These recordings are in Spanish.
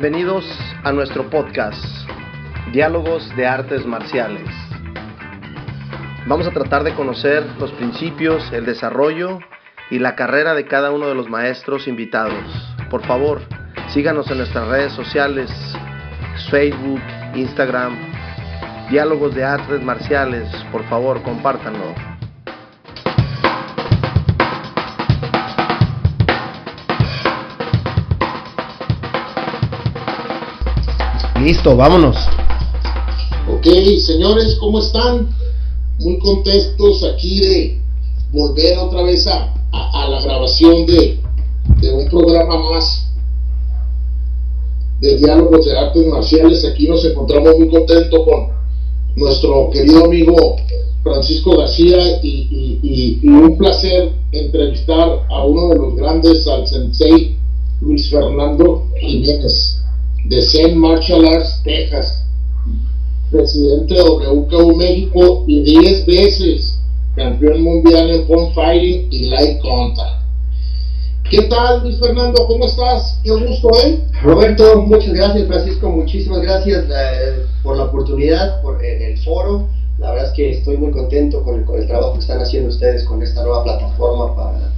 Bienvenidos a nuestro podcast, Diálogos de Artes Marciales. Vamos a tratar de conocer los principios, el desarrollo y la carrera de cada uno de los maestros invitados. Por favor, síganos en nuestras redes sociales, Facebook, Instagram, Diálogos de Artes Marciales. Por favor, compártanlo. Listo, vámonos. Ok, señores, ¿cómo están? Muy contentos aquí de volver otra vez a, la grabación de, un programa más de diálogos de artes marciales. Aquí nos encontramos muy contentos con nuestro querido amigo Francisco García y, y, un placer entrevistar a uno de los grandes, al sensei Luis Fernando Jiménez de Zen Martial Arts, Texas, presidente de WKU México y 10 veces campeón mundial en Pond Fighting y Light Contact. ¿Qué tal, Luis Fernando? ¿Cómo estás? Qué gusto, ¿eh? Roberto, muchas gracias, Francisco, muchísimas gracias eh, por la oportunidad, por el foro. La verdad es que estoy muy contento con el, trabajo que están haciendo ustedes con esta nueva plataforma para,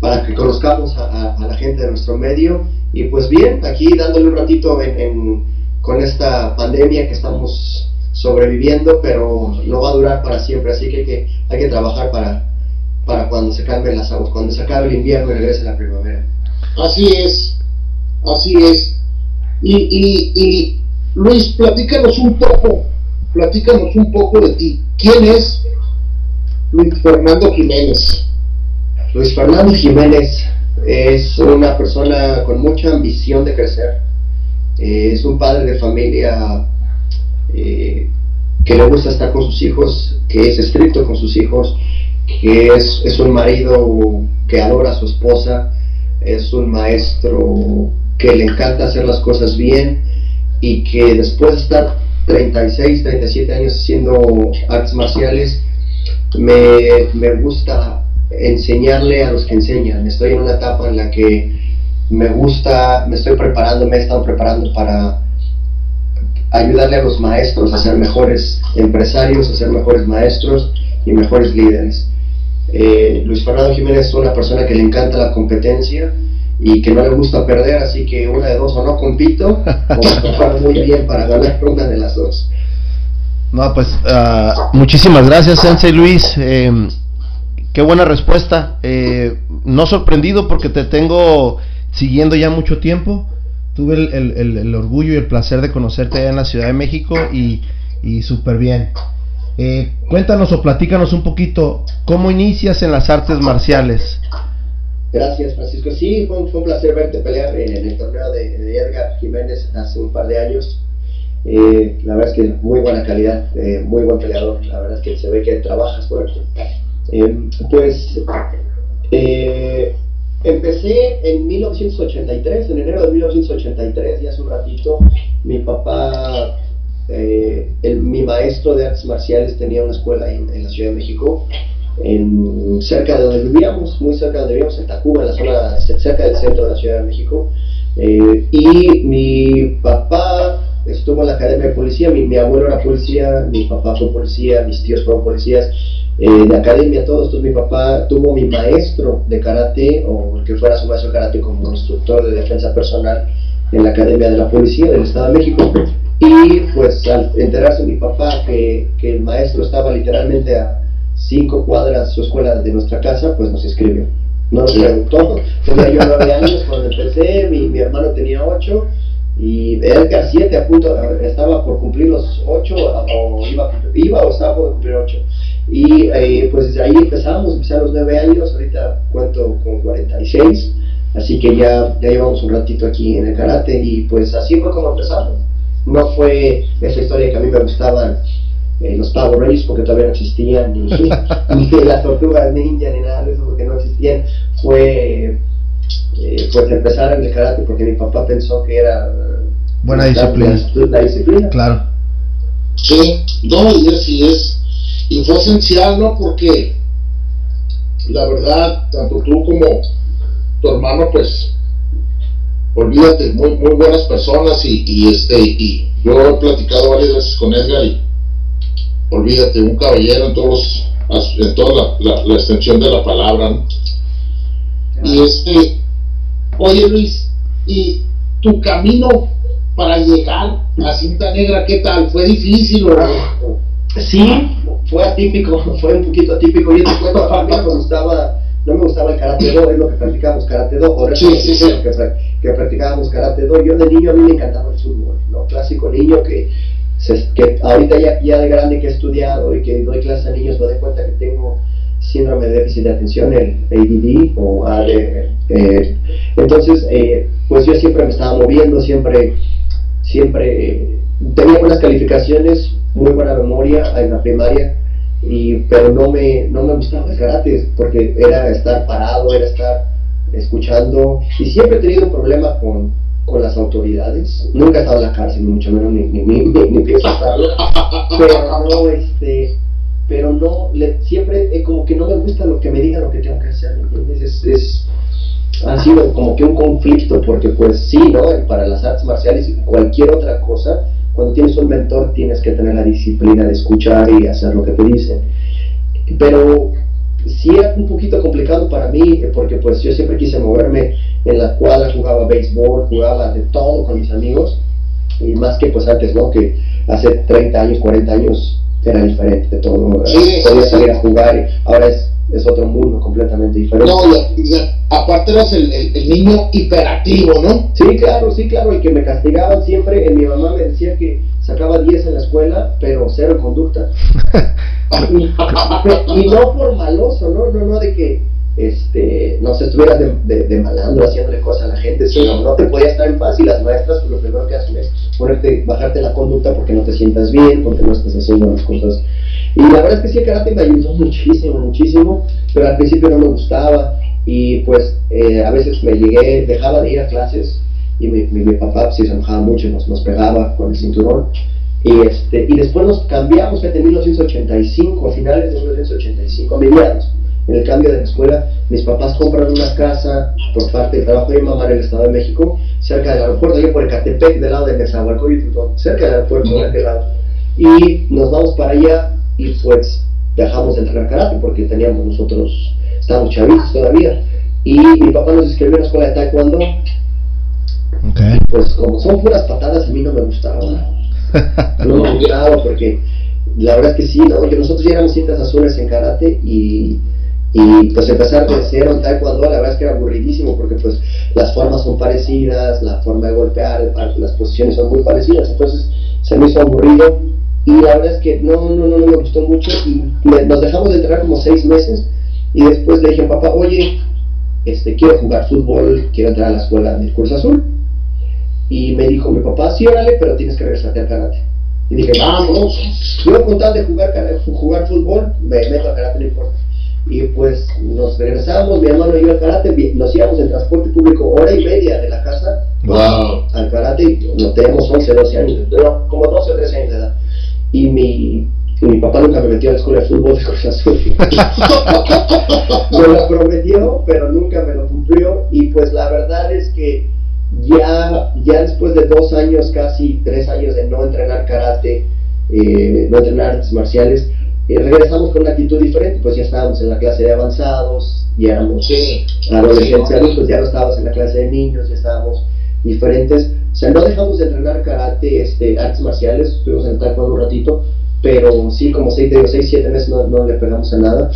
para que conozcamos a la gente de nuestro medio y pues bien, aquí dándole un ratito con esta pandemia que estamos sobreviviendo, pero no va a durar para siempre, así que hay que, trabajar para, para cuando se calmen las aguas, cuando se acabe el invierno y regrese la primavera. Así es, así es. Y, y, y Luis, platícanos un poco, platícanos un poco de ti. ¿Quién es Luis Fernando Jiménez? Luis Fernando Jiménez es una persona con mucha ambición de crecer. Eh, es un padre de familia eh, que le gusta estar con sus hijos, que es estricto con sus hijos, que es, es un marido que adora a su esposa, es un maestro que le encanta hacer las cosas bien y que después de estar 36, 37 años haciendo artes marciales, me, me gusta enseñarle a los que enseñan. Estoy en una etapa en la que me gusta, me estoy preparando, me he estado preparando para ayudarle a los maestros a ser mejores empresarios, a ser mejores maestros y mejores líderes. Eh, Luis Fernando Jiménez es una persona que le encanta la competencia y que no le gusta perder, así que una de dos o no compito o muy bien para ganar una de las dos. No, pues uh, muchísimas gracias, Sensei Luis. Eh, Qué buena respuesta. Eh, no sorprendido porque te tengo siguiendo ya mucho tiempo. Tuve el, orgullo y el placer de conocerte allá en la Ciudad de México y, y súper bien. Eh, cuéntanos o platícanos un poquito cómo inicias en las artes marciales. Gracias, Francisco. Sí, fue, un placer verte pelear en, el torneo de, Edgar Jiménez hace un par de años. Eh, la verdad es que muy buena calidad, muy buen peleador. La verdad es que se ve que trabajas fuerte. Pues empecé en 1983, en enero de 1983, ya hace un ratito, mi papá, eh, mi maestro de artes marciales tenía una escuela en, la Ciudad de México, en, cerca de donde vivíamos, muy cerca de donde vivíamos, en Tacuba, en la zona cerca del centro de la Ciudad de México. y mi papá estuvo en la academia de policía, mi, mi abuelo era policía, mi papá fue policía, mis tíos fueron policías, eh, de academia, todo esto. Mi papá tuvo mi maestro de karate, o el que fuera su maestro de karate como instructor de defensa personal en la Academia de la Policía del Estado de México. Y pues al enterarse mi papá que, que el maestro estaba literalmente a cinco cuadras de su escuela de nuestra casa, pues nos inscribió. No nos preguntó. Tenía yo nueve años cuando empecé, mi, mi hermano tenía ocho y Edgar 7 a punto, estaba por cumplir los 8 o iba, iba o estaba por cumplir 8. Y eh, pues ahí empezamos, empecé a los 9 años, ahorita cuento con 46, así que ya, ya llevamos un ratito aquí en el karate y pues así fue como empezamos. No fue esa historia que a mí me gustaban eh, los Power Rangers porque todavía no existían, ni, ni las tortugas ninja, ni nada de eso porque no existían. Fue eh, pues empezar en el karate porque mi papá pensó que era buena disciplina. La, disciplina. Claro. Sí, no, y así es. Y fue esencial, ¿no? Porque la verdad, tanto tú como tu hermano, pues olvídate, muy, muy buenas personas y, y, este, y yo he platicado varias veces con Edgar y olvídate, un caballero en todos en toda la, la, extensión de la palabra, ¿no? Y este, oye Luis, y tu camino para llegar a Cinta Negra, ¿qué tal? ¿Fue difícil o Sí, fue atípico, fue un poquito atípico. Yo te cuento, a mí me gustaba, no me gustaba el karate do, es lo que practicábamos karate do, ahora sí, sí, sí. Que, que, practicábamos karate do. Yo de niño a mí me encantaba el fútbol, ¿no? Clásico niño que, se, que ahorita ya, ya de grande que he estudiado y que doy clases a niños me doy cuenta que tengo síndrome de déficit de atención, el ADD o ADD. Eh, entonces, eh, pues yo siempre me estaba moviendo, siempre, siempre tenía buenas calificaciones, muy buena memoria en la primaria, y, pero no me, no me gustaba el karate porque era estar parado, era estar escuchando y siempre he tenido un problema con, con las autoridades. Nunca he estado en la cárcel, ni mucho menos ni, ni, ni, ni pienso estarlo, pero no, este, pero no, le, siempre eh, como que no me gusta lo que me digan lo que tengo que hacer, ¿me entiendes? Es, es, ha sido como que un conflicto porque pues sí, ¿no? Para las artes marciales y cualquier otra cosa, cuando tienes un mentor tienes que tener la disciplina de escuchar y hacer lo que te dicen. Pero sí era un poquito complicado para mí porque pues yo siempre quise moverme en la cuadra, jugaba béisbol, jugaba de todo con mis amigos y más que pues antes, ¿no? Que hace 30 años, 40 años era diferente de todo. Sí, Podía salir a jugar y ahora es, es otro mundo completamente diferente. No, y, y aparte eras el, el, el, niño hiperactivo, ¿no? Sí, claro, sí, claro, y que me castigaban siempre. mi mamá me decía que sacaba 10 en la escuela, pero cero en conducta. y, y, no por maloso, ¿no? No, no, de que este, no se estuvieras de, de, de, malandro haciéndole cosas a la gente, sino no te podía estar en paz y las maestras pues, lo primero que hacen es ponerte, bajarte la conducta porque no te sientas bien, porque no estás haciendo las cosas. Y la verdad es que sí, el karate me ayudó muchísimo, muchísimo, pero al principio no me gustaba y pues eh, a veces me llegué, dejaba de ir a clases y mi, mi, mi papá pues, se enojaba mucho, nos, nos pegaba con el cinturón. Y, este, y después nos cambiamos, en 1985, a finales de 1985, a mediados en el cambio de la escuela, mis papás compran una casa por parte del trabajo de mi mamá en el Estado de México, cerca del aeropuerto, yo por Ecatepec, del lado de Nezahualcóyotl, cerca del aeropuerto, de aquel lado. Y nos vamos para allá y pues dejamos de entrenar karate porque teníamos nosotros, estábamos chavitos todavía. Y mi papá nos inscribió en la escuela de taekwondo. Okay. Pues como son puras patadas, a mí no me gustaba. No me gustaba porque la verdad es que sí, ¿no? Yo, nosotros ya éramos cintas azules en karate y y pues empezar de cero en taekwondo la verdad es que era aburridísimo porque pues las formas son parecidas, la forma de golpear, las posiciones son muy parecidas, entonces se me hizo aburrido y la verdad es que no, no, no, no me gustó mucho y nos dejamos de entrenar como seis meses y después le dije a papá, oye, este, quiero jugar fútbol, quiero entrar a la escuela del Curso Azul y me dijo mi papá, sí, órale, pero tienes que regresarte al karate. Y dije, vamos, yo con tal de jugar, jugar fútbol, me meto al karate, no importa y pues nos regresamos, mi hermano y yo al karate, nos íbamos en transporte público hora y media de la casa wow. al karate, y nos teníamos 11, 12 años, no, como 12 o 13 años de edad. Y mi, y mi papá nunca me metió a la escuela de fútbol de Cruz Azul. me lo prometió, pero nunca me lo cumplió. Y pues la verdad es que ya, ya después de dos años, casi tres años de no entrenar karate, eh, no entrenar artes marciales, y regresamos con una actitud diferente, pues ya estábamos en la clase de avanzados, ya éramos sí, adolescentes sí, adultos, ya no estábamos en la clase de niños, ya estábamos diferentes. O sea, no dejamos de entrenar karate, este, artes marciales, estuvimos en el taekwondo un ratito, pero sí, como 6, 6 7 meses no, no, le pegamos a nada.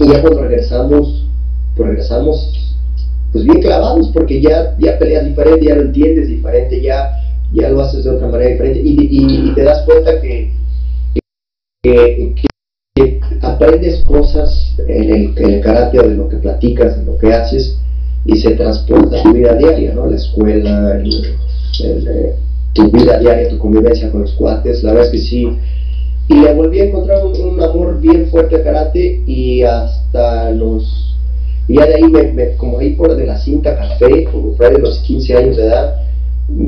Y ya cuando regresamos, pues regresamos pues bien clavados, porque ya, ya peleas diferente, ya lo entiendes diferente, ya, ya lo haces de otra manera diferente, y, y, y te das cuenta que que, que, aprendes cosas en el, en el de lo que platicas, de lo que haces, y se transporta a tu vida diaria, ¿no? La escuela, el, el, el, tu vida diaria, tu convivencia con los cuates, la verdad es que sí. Y le volví a encontrar un, un amor bien fuerte al karate y hasta los... Y ya de ahí, me, me, como ahí por de la cinta café, como fue de los 15 años de edad,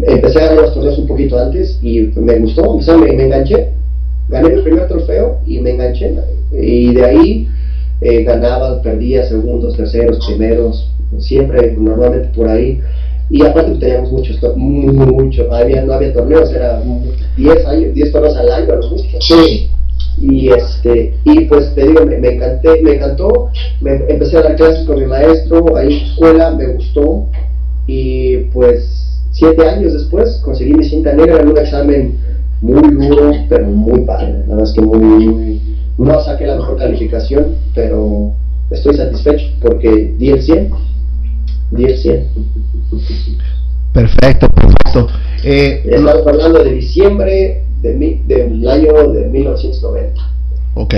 empecé a ganar los torneos un poquito antes y me gustó, me, me enganché gané el primer trofeo y me enganché. Y de ahí eh, ganaba, perdía segundos, terceros, primeros, siempre, normalmente por ahí. Y aparte teníamos muchos, mucho, había, no había torneos, era 10 años, 10 torneos al año a lo mucho. Sí. Y este, y pues te digo, me, me encanté, me encantó, me, empecé a dar clases con mi maestro ahí en su escuela, me gustó, y pues siete años después conseguí mi cinta negra en un examen muy duro, pero muy padre. La verdad es que muy, no saqué la mejor calificación, pero estoy satisfecho porque di el 100. Di el 100. Perfecto, perfecto. Eh, Estamos hablando de diciembre de mi, del año de 1990. Ok,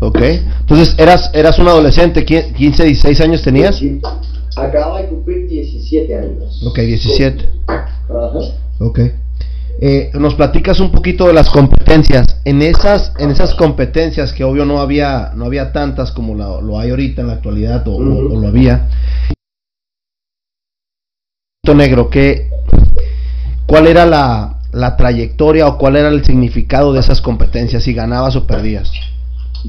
ok. Entonces, ¿eras, eras un adolescente? ¿15, 16 años tenías? Sí, Acaba de cumplir 17 años. Ok, 17. Ajá. Ok. Eh, nos platicas un poquito de las competencias. En esas, en esas competencias que obvio no había, no había tantas como lo hay ahorita en la actualidad o, lo había. Negro, ¿qué, ¿cuál era la, la trayectoria o cuál era el significado de esas competencias? Si ganabas o perdías.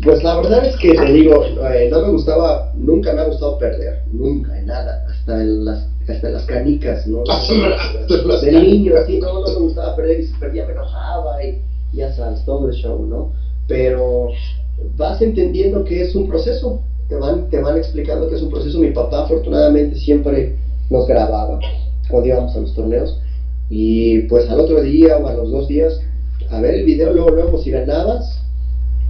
Pues la verdad es que te digo, eh, no me gustaba, nunca me ha gustado perder, nunca, en nada, hasta en las, hasta las canicas, ¿no? de niño, así, no, no me gustaba perder y si perdía me enojaba y ya sabes, todo el show, ¿no? Pero vas entendiendo que es un proceso, te van, te van explicando que es un proceso. Mi papá afortunadamente siempre nos grababa cuando íbamos a los torneos y pues al otro día o a los dos días a ver el video, luego, luego si ganabas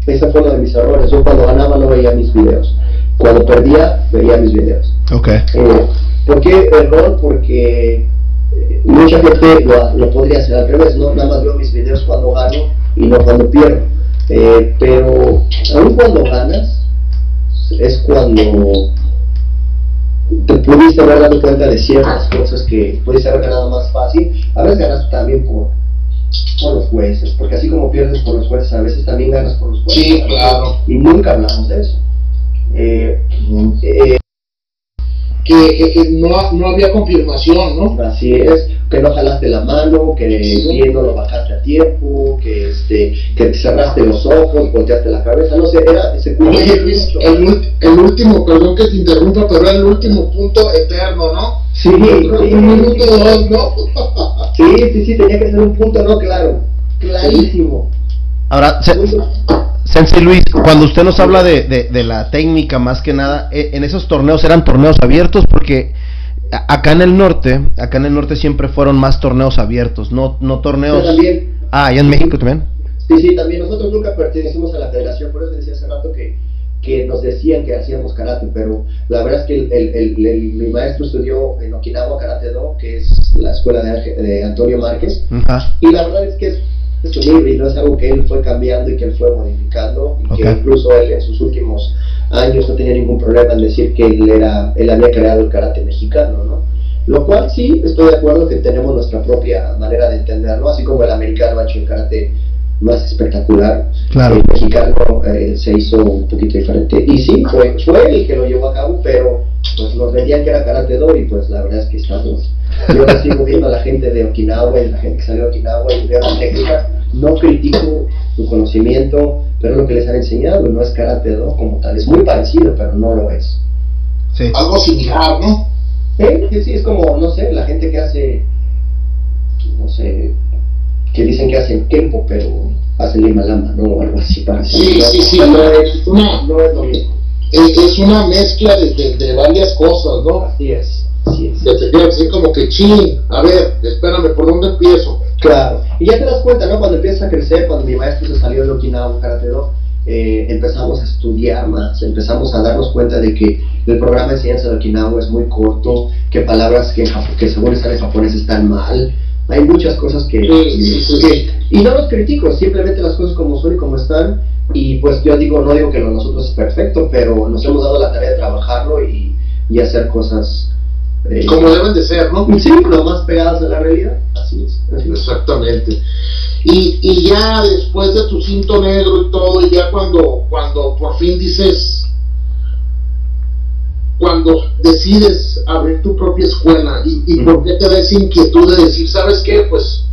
esa fue uno de mis errores. Yo cuando ganaba no veía mis videos. Cuando perdía, veía mis videos. Ok. Eh, ¿Por qué error? Porque eh, mucha gente lo, podría hacer al revés, ¿no? Nada más veo mis videos cuando gano y no cuando pierdo. Eh, pero aún cuando ganas, es cuando te pudiste haber dado cuenta de ciertas cosas que pudiste haber ganado más fácil. A veces ganas también por por los jueces, porque así como pierdes por los jueces, a veces también ganas por los jueces. Sí, claro. Y nunca hablamos de eso. Eh, eh, que, no, no, había confirmación, ¿no? Así es, que no jalaste la mano, que no lo bajaste a tiempo, que este, que cerraste los ojos, volteaste la cabeza, no sé, era ese Oye, el, el, último, perdón que te interrumpa, pero era el último punto eterno, ¿no? Sí, sí. Un minuto dos, ¿no? sí, sí, sí, tenía que ser un punto, no, claro, clarísimo. Ahora, Sensei Luis, cuando usted nos habla de, de, la técnica más que nada, eh, en esos torneos eran torneos abiertos porque acá en el norte, acá en el norte siempre fueron más torneos abiertos, no, no torneos... también. Ah, ¿y en México también? Sí, sí, también. Nosotros nunca pertenecimos a la federación, por eso decía hace rato que, que nos decían que hacíamos karate, pero la verdad es que el, el, mi maestro estudió en Okinawa Karate Do, que es la escuela de, de Antonio Márquez, y la verdad es que es es un híbrido, es algo que él fue cambiando y que él fue modificando y que incluso él en sus últimos años no tenía ningún problema en decir que él era él había creado el karate mexicano, ¿no? Lo cual sí, estoy de acuerdo que tenemos nuestra propia manera de entenderlo, así como el americano ha hecho el karate más espectacular, el mexicano eh, se hizo un poquito diferente. Y sí, fue, fue el que lo llevó a cabo, pero pues nos vendían que era karate do y pues la verdad es que estamos yo sigo viendo a la gente de Okinawa y la gente que salió de Okinawa y veo la técnica no critico su conocimiento pero lo que les han enseñado no es karate do como tal es muy parecido pero no lo es sí. algo similar ¿no? Sí, sí, es como no sé la gente que hace no sé que dicen que hacen tempo pero hacen lima lama no o algo así para sí, sí, sí, no, es, una, no es lo mismo es, una mezcla de, de, varias cosas, ¿no? Así es. Así es. Que te así como que, ching, a ver, espérame, ¿por dónde empiezo? Claro, y ya te das cuenta, ¿no? Cuando empiezas a crecer, cuando mi maestro se salió de Okinawa Karate Do, eh, empezamos a estudiar más, empezamos a darnos cuenta de que el programa de enseñanza de Okinawa es muy corto, que palabras que, que según están en japonés están mal, hay muchas cosas que, y no los critico, simplemente las cosas como son y como están, y pues yo digo, no digo que lo nosotros es perfecto, pero nos hemos dado la tarea de trabajarlo y, y hacer cosas eh, como deben de ser, ¿no? Sí, lo más pegadas a la realidad, así es. Exactamente. Y, y ya después de tu cinto negro y todo, y ya cuando, cuando por fin dices, cuando decides abrir tu propia escuela, ¿y, y por qué te da esa inquietud de decir, ¿sabes qué? Pues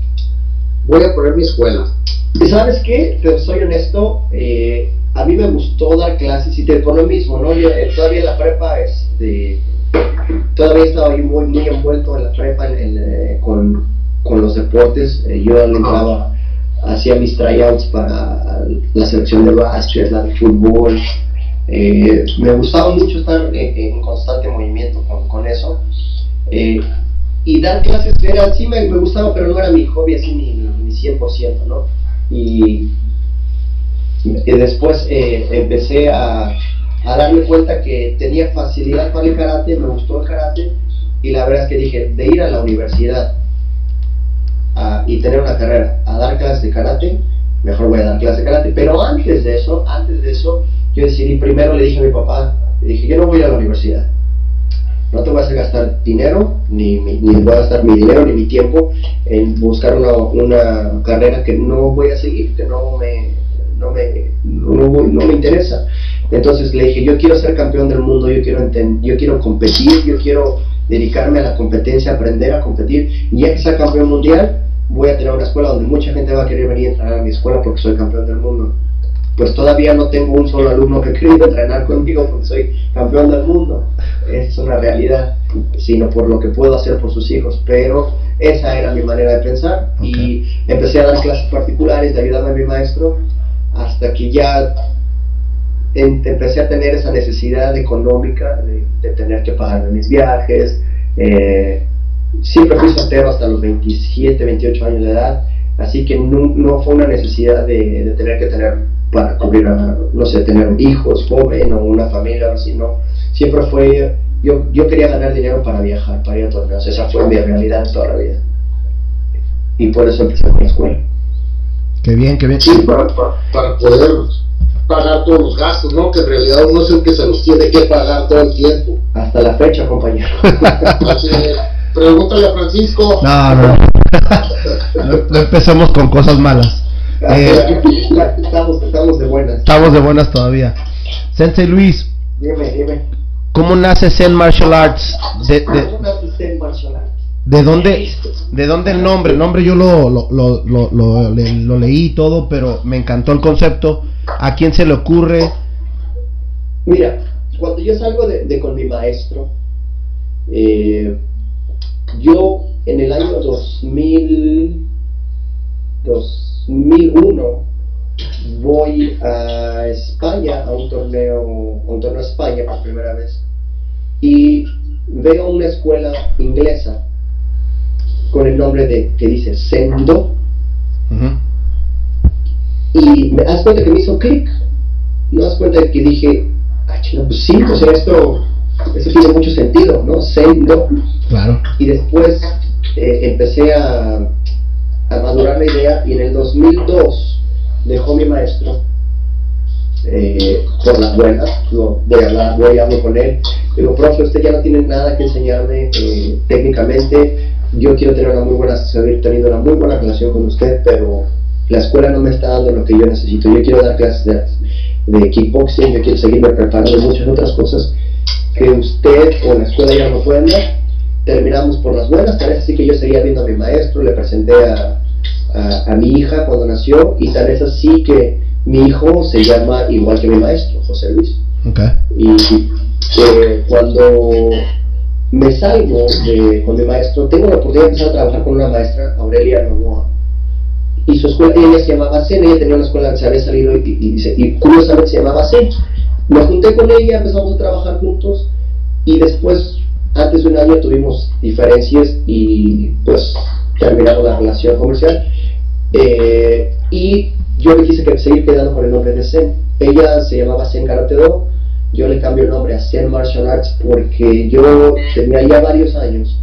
voy a poner mi escuela. ¿Y sabes qué? Te soy honesto, eh, a mí me gustó dar clases y te por lo mismo, ¿no? Yo, eh, todavía en la prepa, este todavía estaba yo muy, envuelto en la prepa eh, con, los deportes. Eh, yo entraba, hacía mis tryouts para la selección de básquet, la de fútbol. Eh, me gustaba mucho estar en, constante movimiento con, eso. y dar clases era, sí me, gustaba, pero no era mi hobby así ni, ni, 100%, ¿no? Y después empecé a a darme cuenta que tenía facilidad para el karate, me gustó el karate y la verdad es que dije, de ir a la universidad y tener una carrera a dar clases de karate, mejor voy a dar clases de karate. Pero antes de eso, antes de eso, yo decidí, primero le dije a mi papá, le dije, yo no voy a la universidad. No te voy a gastar dinero, ni, ni, voy a gastar mi dinero ni mi tiempo en buscar una, una carrera que no voy a seguir, que no me, no me, no, no me interesa. Entonces le dije, yo quiero ser campeón del mundo, yo quiero, yo quiero competir, yo quiero dedicarme a la competencia, aprender a competir. Y ya que sea campeón mundial, voy a tener una escuela donde mucha gente va a querer venir a entrenar a mi escuela porque soy campeón del mundo. Pues todavía no tengo un solo alumno que quiera entrenar conmigo porque soy campeón del mundo. Es una realidad, sino por lo que puedo hacer por sus hijos. Pero esa era mi manera de pensar y empecé a dar clases particulares de ayudarme a mi maestro hasta que ya empecé a tener esa necesidad económica de, tener que pagar mis viajes. Eh, siempre fui soltero hasta los 27, 28 años de edad, así que no, fue una necesidad de, tener que tener para cubrir, no sé, tener hijos joven o una familia o así, no. Siempre fue, yo, yo quería ganar dinero para viajar, para ir a torneos, esa fue mi realidad toda la vida. Y por eso empecé con la escuela. Qué bien, qué bien. Sí, para, para poder pagar todos los gastos, ¿no? Que en realidad uno es el que se los tiene que pagar todo el tiempo. Hasta la fecha, compañero. pregúntale a Francisco. No, no. no, empezamos con cosas malas. Eh, estamos, estamos de buenas. Estamos de buenas todavía. Sensei Luis. Dime, dime. ¿Cómo nace Zen Martial Arts? De, de, ¿Cómo nace Zen Martial Arts? ¿De dónde, ¿De dónde el nombre? El nombre yo lo, lo, lo, lo, lo, leí todo, pero me encantó el concepto. ¿A quién se le ocurre? Mira, cuando yo salgo de, con mi maestro, eh, yo en el año 2000, 2001 voy a España a un torneo, un torneo a España por primera vez y veo una escuela inglesa con el nombre de que dice Sendo y me das cuenta que me hizo clic. Me das cuenta de que dije, ay, pues sí, pues esto, esto tiene mucho sentido, ¿no? Sendo. Claro. Y después eh, empecé a, a madurar la idea y en el 2002 dejó mi maestro eh, por las buenas, voy a hablar, voy a hablar con él, digo, profe, usted ya no tiene nada que enseñarme eh, técnicamente, yo quiero tener una muy buena, seguir teniendo una muy buena relación con usted, pero la escuela no me está dando lo que yo necesito. Yo quiero dar clases de, de kickboxing, yo quiero seguirme preparando muchas otras cosas que usted o la escuela ya no pueden dar. Terminamos por las buenas, tal vez así que yo seguía viendo a mi maestro, le presenté a, a, mi hija cuando nació y tal vez así que mi hijo se llama igual que mi maestro, José Luis. Okay. Y eh, cuando me salgo de, con mi maestro, tengo la oportunidad de empezar a trabajar con una maestra, Aurelia Novoa y su escuela, ella se llamaba CEN, ella tenía una escuela que se había salido y, y, y curiosamente se llamaba CEN. Me junté con ella, empezamos a trabajar juntos y después, antes de un año, tuvimos diferencias y pues terminamos la relación comercial. Eh, y yo le quise que, seguir quedando con el nombre de Zen. Ella se llamaba Zen Karate Do, yo le cambio el nombre a Zen Martial Arts porque yo tenía ya varios años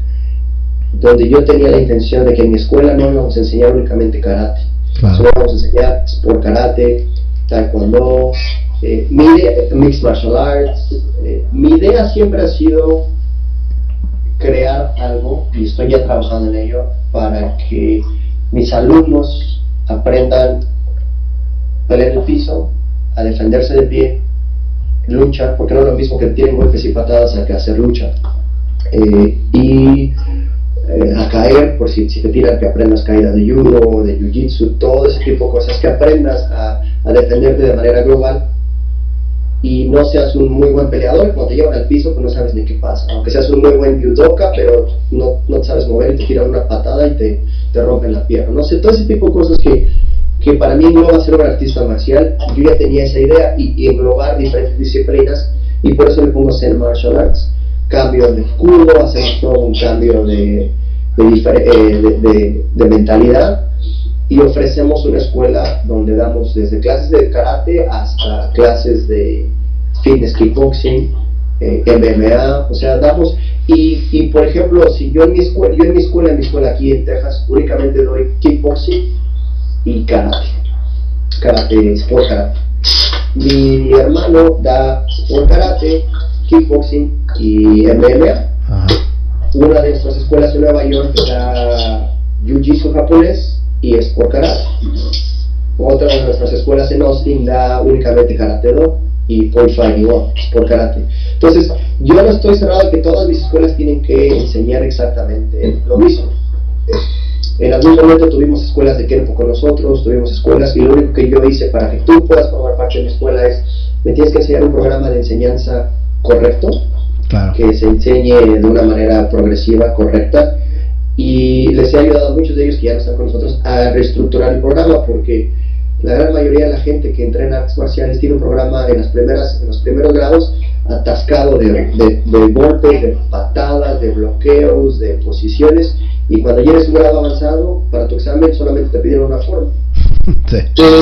donde yo tenía la intención de que en mi escuela no íbamos a enseñar únicamente karate, solo íbamos a enseñar sport karate, taekwondo, eh, mixed martial arts. Eh, mi idea siempre ha sido crear algo, y estoy ya trabajando en ello, para que mis alumnos aprendan a pelear el piso, a defenderse de pie, lucha, porque no es lo mismo que tienen golpes y patadas a que hacer lucha. Eh, y eh, a caer, por si, si, te tiran que aprendas caída de judo, de jiu-jitsu, todo ese tipo de cosas, que aprendas a, a, defenderte de manera global. Y no seas un muy buen peleador, cuando te llevan al piso pues no sabes ni qué pasa, aunque seas un muy buen judoka, pero no, no te sabes mover y te tiran una patada y te, te rompen la pierna, no sé, todo ese tipo de cosas que, que para mí no va a ser un artista marcial, yo ya tenía esa idea y, y englobar diferentes disciplinas y por eso le pongo Zen Martial Arts, cambio de escudo, hacemos todo un cambio de, de, eh, de- de mentalidad y ofrecemos una escuela donde damos desde clases de karate hasta clases de fitness kickboxing, eh, MMA, o sea, damos y, y por ejemplo, si yo en mi escuela, yo en mi escuela, en mi escuela aquí en Texas, únicamente doy kickboxing y karate, karate, sport karate. Mi hermano da sport karate, kickboxing y MMA Ajá. una de nuestras escuelas en Nueva York da Jiu-Jitsu japonés y Sport Karate. Otra de nuestras escuelas en Austin da únicamente Karate Do y Fighting One, Sport Karate. Entonces, yo no estoy cerrado de que todas mis escuelas tienen que enseñar exactamente lo mismo. En algún momento tuvimos escuelas de Kenpo con nosotros, tuvimos escuelas y lo único que yo hice para que tú puedas formar parte de mi escuela es, me tienes que enseñar un programa de enseñanza correcto, Claro. que se enseñe de una manera progresiva, correcta. Y les he ayudado a muchos de ellos que ya no están con nosotros a reestructurar el programa porque la gran mayoría de la gente que entrena artes marciales tiene un programa en, las primeras, en los primeros grados atascado de, de, de golpes, de patadas, de bloqueos, de posiciones. Y cuando llegues a un grado avanzado, para tu examen solamente te piden una forma Sí.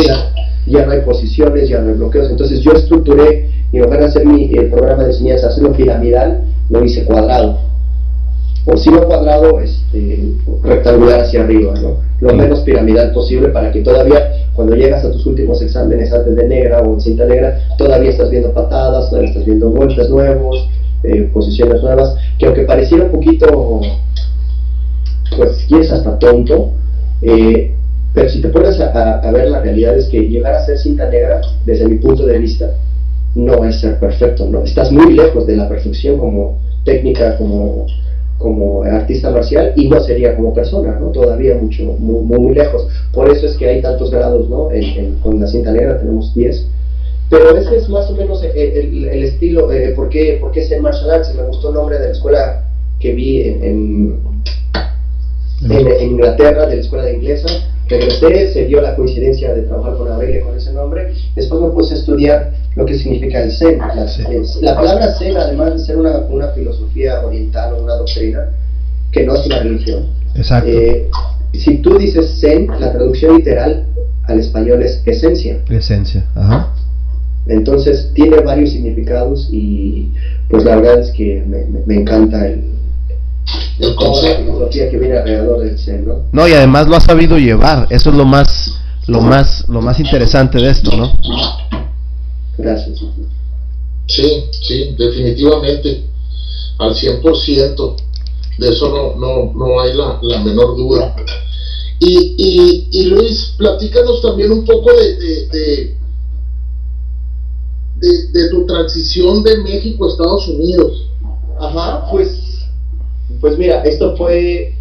ya, ya no hay posiciones, ya no hay bloqueos. Entonces yo estructuré, lugar de hacer mi el programa de enseñanza, hacerlo piramidal, lo hice cuadrado. O si no cuadrado, este, rectangular hacia arriba, ¿no? Lo menos piramidal posible para que todavía, cuando llegas a tus últimos exámenes antes de negra o en cinta negra, todavía estás viendo patadas, todavía estás viendo golpes nuevos, eh, posiciones nuevas, que aunque pareciera un poquito, pues si quieres hasta tonto, eh, pero si te pones a, a- a ver la realidad es que llegar a ser cinta negra, desde mi punto de vista, no es ser perfecto, ¿no? Estás muy lejos de la perfección como técnica, como, como artista marcial y no sería como persona, ¿no? Todavía mucho, muy, muy, muy lejos. Por eso es que hay tantos grados, ¿no? En- en- con la cinta negra tenemos 10. Pero ese es más o menos el, el- el estilo, eh, ¿por, qué, ¿por qué Zen Martial Arts? Me gustó el nombre de la escuela que vi en, en, en Inglaterra, de la escuela de inglesa. Regresé, se dio la coincidencia de trabajar con Aurelia con ese nombre. Después me puse a estudiar lo que significa el Zen. La, Sí. es- la palabra Zen, además de ser una, una filosofía oriental o una doctrina, que no es una religión. Exacto. eh, si tú dices Zen, la traducción literal al español es esencia. Esencia. Ajá. Entonces tiene varios significados y pues la verdad es que me, me- me encanta el, El toda la concepto. filosofía que viene alrededor del Zen, ¿no? No, y además lo ha sabido llevar. Eso es lo más, lo más, lo más interesante de esto, ¿no? Gracias. Sí, sí, definitivamente, al 100%, de eso no, no, no hay la, la menor duda. Y, y, y Luis, platícanos también un poco de, de, de, de- de tu transición de México a Estados Unidos. Ajá, pues, pues mira, esto fue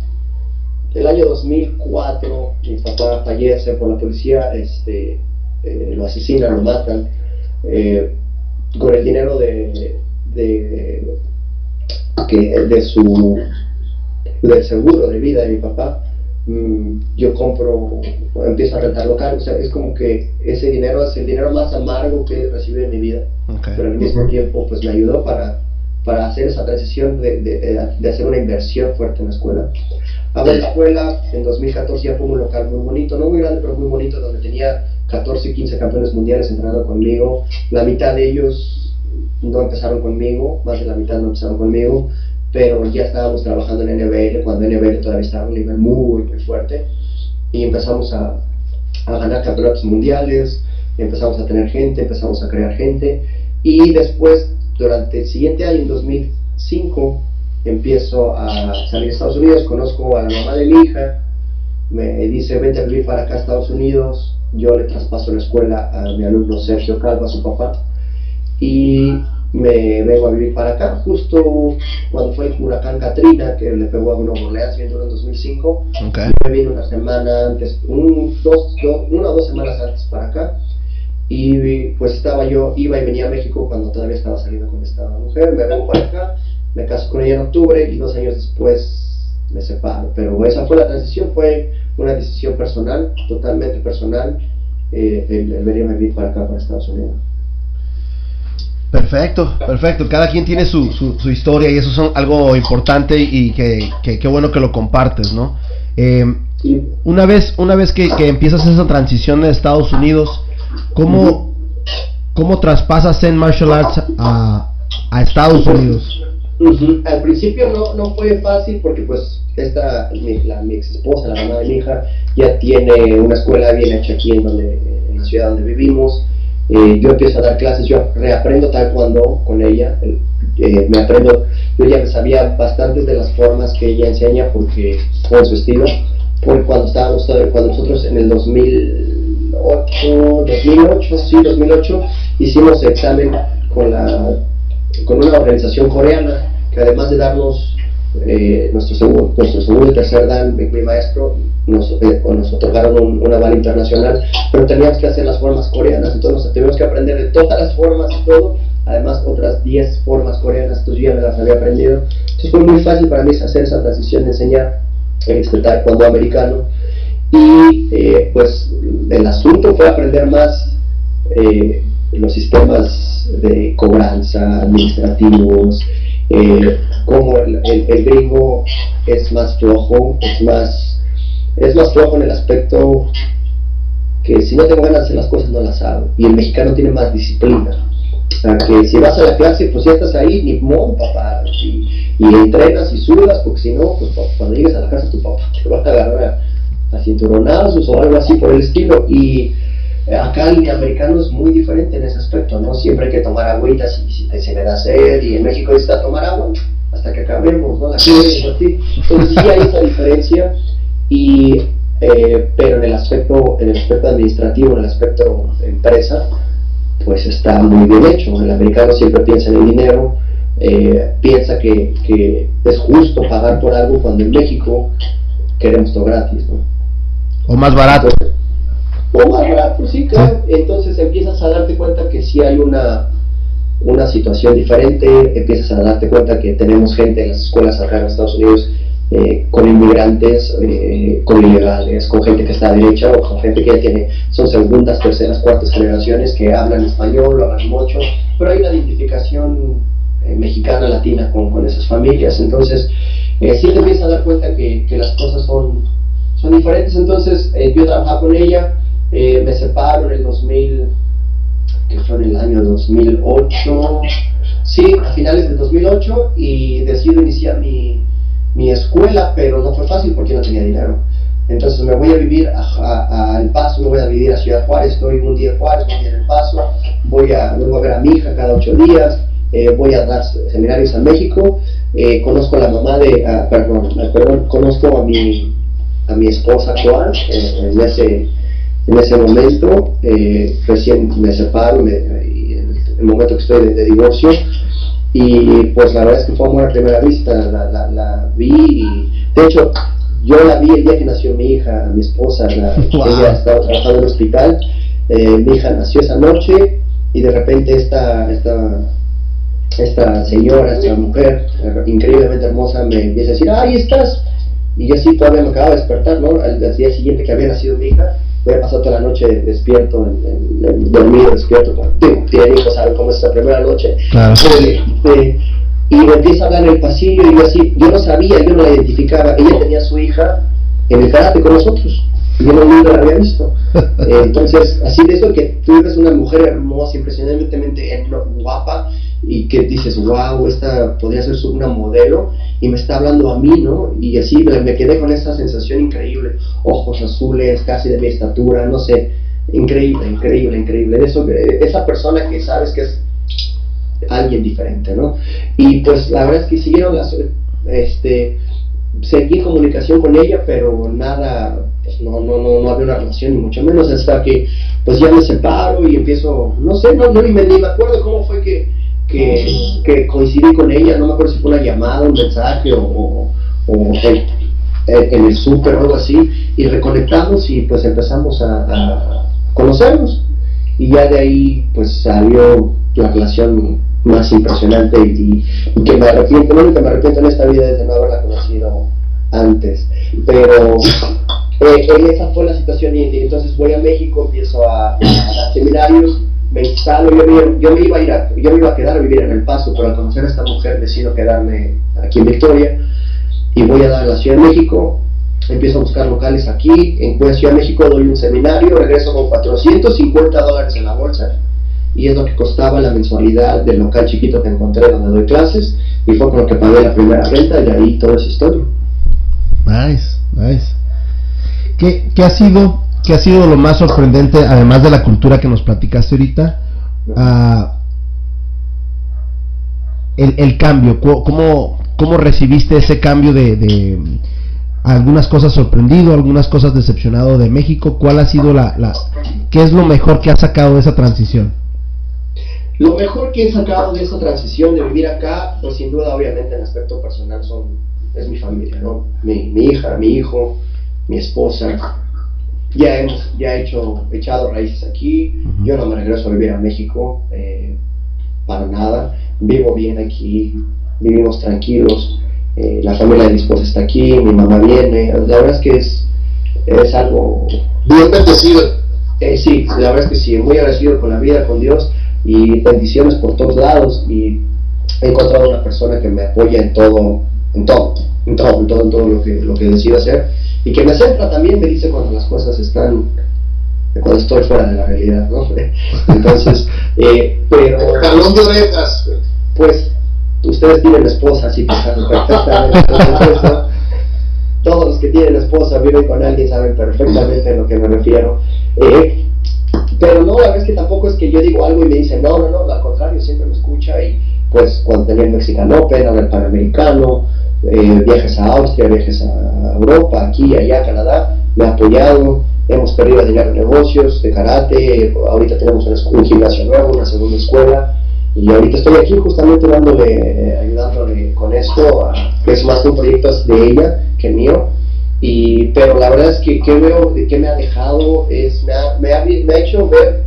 el año 2004, mi papá fallece por la policía, este, eh, lo asesinan, lo matan, eh, con el dinero de, de, que, de su, del seguro de vida de mi papá, mm, yo compro, empiezo a rentar local, o sea, es como que ese dinero es el dinero más amargo que he recibido en mi vida pero al mismo tiempo pues me ayudó para, para hacer esa transición de, de, de- hacer una inversión fuerte en la escuela. Abrí la escuela, en 2014 ya fue un local muy bonito, no muy grande, pero muy bonito, donde tenía 14, 15 campeones mundiales entrenando conmigo. La mitad de ellos no empezaron conmigo, más de la mitad no empezaron conmigo, pero ya estábamos trabajando en NBL, cuando NBL todavía estaba a un nivel muy, muy fuerte, y empezamos a, a ganar campeonatos mundiales, empezamos a tener gente, empezamos a crear gente, y después, durante el siguiente año, en 2005, empiezo a salir a Estados Unidos, conozco a la mamá de mi hija, me dice, vente a vivir para acá a Estados Unidos, yo le traspaso la escuela a mi alumno Sergio Calva, su papá, y me vengo a vivir para acá, justo cuando fue el huracán Katrina, que le pegó a Nueva Orleans, bien en 2005, Ok. me vine una semana antes, un, dos, do- una o dos semanas antes para acá. Y pues estaba yo, iba y venía a México cuando todavía estaba saliendo con esta mujer, me vengo para acá, me caso con ella en octubre y dos años después me separo. Pero esa fue la transición, fue una decisión personal, totalmente personal, eh, el, el venir a vivir para acá, para Estados Unidos. Perfecto, perfecto. Cada quien tiene su, su, historia y eso es algo importante y que, que, bueno que lo compartes, ¿no? Eh, una vez, una vez que, que, empiezas esa transición de Estados Unidos, ¿cómo, cómo traspasas Zen Martial Arts a, a Estados Unidos? Al principio no, no fue fácil porque pues esta, mi, la, mi ex esposa, la mamá de mi hija, ya tiene una escuela bien hecha aquí en, donde, en la ciudad donde vivimos. Eh, yo empiezo a dar clases, yo reaprendo taekwondo con ella, eh, me aprendo, yo ya sabía bastantes de las formas que ella enseña porque con su estilo, porque cuando estábamos, cuando nosotros en el 2008, 2008, sí, 2008, hicimos examen con, la, con una organización coreana que además de darnos eh, nuestro, segundo, nuestro segundo y tercer dan, mi, maestro, nos, eh, nos otorgaron un, bala internacional, pero teníamos que hacer las formas coreanas, entonces teníamos que aprender de todas las formas y todo, además otras 10 formas coreanas, entonces yo ya me las había aprendido. Entonces fue muy fácil para mí hacer esa transición de enseñar este taekwondo americano y eh, pues el asunto fue aprender más eh, los sistemas de cobranza administrativos, eh, como el, el, gringo es más flojo, es más, es más flojo en el aspecto que si no tengo ganas de hacer las cosas no las hago. Y el mexicano tiene más disciplina. O sea, que si vas a la clase, pues ya estás ahí, ni modo, papá. Y, y, entrenas y sudas, porque si no, pues cuando llegues a la casa, tu papá te va a agarrar a, a cinturonazos o algo así por el estilo. Y Acá el americano es muy diferente en ese aspecto, ¿no? Siempre hay que tomar agüitas y si te se me da sed y en México está tomar agua hasta que acabemos, ¿no? Entonces sí hay esa diferencia y eh, pero en el aspecto en el aspecto administrativo, en el aspecto empresa, pues está muy bien hecho. El americano siempre piensa en el dinero, eh, piensa que, que, es justo pagar por algo cuando en México queremos todo gratis, ¿no? O más barato. O más barato, sí, claro. Entonces empiezas a darte cuenta que si hay una, una situación diferente, empiezas a darte cuenta que tenemos gente en las escuelas acá en Estados Unidos eh, con inmigrantes, eh, con ilegales, con gente que está a derecha o con gente que ya tiene, son segundas, terceras, cuartas generaciones que hablan español, hablan mucho, pero hay una identificación eh, mexicana, latina con, con, esas familias. Entonces, sí te empiezas a dar cuenta que, que las cosas son, son diferentes. Entonces, yo trabajaba con ella eh, me separo en el 2000, que fue en el año 2008, sí, a finales del 2008, y decido iniciar mi, mi escuela, pero no fue fácil porque no tenía dinero. Entonces me voy a vivir a, El Paso, me voy a vivir a Ciudad Juárez, estoy un día en Juárez, un día en El Paso, voy a, voy a ver a mi hija cada ocho días, eh, voy a dar seminarios a México, eh, conozco a la mamá de, perdón, perdón, conozco a mi, a mi esposa actual en ese en ese momento, eh, recién me separo, me, en el momento que estoy de, divorcio, y pues la verdad es que fue amor a primera vista, la, la, la, vi y de hecho yo la vi el día que nació mi hija, mi esposa, la, ella estaba trabajando en el hospital, eh, mi hija nació esa noche y de repente esta, esta, esta señora, esta mujer increíblemente hermosa me empieza a decir, ahí estás, y yo así todavía me acababa de despertar, ¿no? Al, al día siguiente que había nacido mi hija, voy a pasar toda la noche despierto, en, en, dormido, despierto, tiene hijos, saben cómo es esa primera noche. Eh, eh, y me empieza a hablar en el pasillo y yo así, yo no sabía, yo no la identificaba, ella tenía a su hija en el karate con nosotros, y yo no la había visto. Eh, entonces, así de eso que tú eres una mujer hermosa, impresionantemente guapa, y que dices, wow, esta podría ser una modelo y me está hablando a mí, ¿no? Y así me, quedé con esa sensación increíble, ojos azules, casi de mi estatura, no sé, increíble, increíble, increíble. Eso, esa persona que sabes que es alguien diferente, ¿no? Y pues la verdad es que siguieron las, este, seguí comunicación con ella, pero nada, pues no, no, no, no había una relación, ni mucho menos hasta que pues ya me separo y empiezo, no sé, no, no ni me acuerdo cómo fue que que, coincidí con ella, no me acuerdo si fue una llamada, un mensaje o, en, el súper o algo así, y reconectamos y pues empezamos a, conocernos. y ya de ahí pues salió la relación más impresionante y, que me arrepiento, único que me arrepiento en esta vida de no haberla conocido antes, pero eh, esa fue la situación y, entonces voy a México, empiezo a, a, seminarios, instalo, yo me, yo me iba a ir a, yo me iba a quedar a vivir en El Paso, pero al conocer a esta mujer decido quedarme aquí en Victoria y voy a dar a la Ciudad de México, empiezo a buscar locales aquí, en Ciudad de México doy un seminario, regreso con 450 dólares en la bolsa y es lo que costaba la mensualidad del local chiquito que encontré donde doy clases y fue con lo que pagué la primera renta y ahí toda esa historia. Nice, nice. ¿Qué, qué ha sido qué ha sido lo más sorprendente, además de la cultura que nos platicaste ahorita? Uh, el, el, cambio, ¿cómo, ¿cómo recibiste ese cambio de, de algunas cosas sorprendido, algunas cosas decepcionado de México? ¿Cuál ha sido la, la, qué es lo mejor que ha sacado de esa transición? Lo mejor que he sacado de esa transición de vivir acá, pues sin duda, obviamente, en aspecto personal, son, es mi familia, ¿no? Mi, mi hija, mi hijo, mi esposa. Ya hemos ya he hecho, echado raíces aquí. Yo no me regreso a vivir a México eh, para nada. Vivo bien aquí, vivimos tranquilos. Eh, la familia de mi esposa está aquí, mi mamá viene. La verdad es que es, es algo. Bien bendecido. Eh, sí, la verdad es que sí, muy agradecido con la vida, con Dios y bendiciones por todos lados y he encontrado una persona que me apoya en todo, en todo, en todo, en todo, en todo lo que, lo que decido hacer y que me centra también, me dice cuando las cosas están, cuando estoy fuera de la realidad, ¿no? Entonces, eh, pero... Talón de orejas. Pues, ustedes tienen esposa, así que saben perfectamente Todos los que tienen esposa, viven con alguien, saben perfectamente a lo que me refiero. Eh, pero no, la verdad es que tampoco es que yo digo algo y me dicen, no, no, no, al contrario, siempre me escucha y pues cuando tenía el Mexican Open, ahora el Panamericano, eh, viajes a Austria, viajes a Europa, aquí, allá, Canadá, me ha apoyado, hemos perdido dinero en negocios, de karate, ahorita tenemos un, gimnasio nuevo, una segunda escuela, y ahorita estoy aquí justamente dándole, ayudándole con esto, que es más un proyecto de ella que mío, y, pero la verdad es que ¿qué veo, de qué me ha dejado, es, me ha, me ha, me ha hecho ver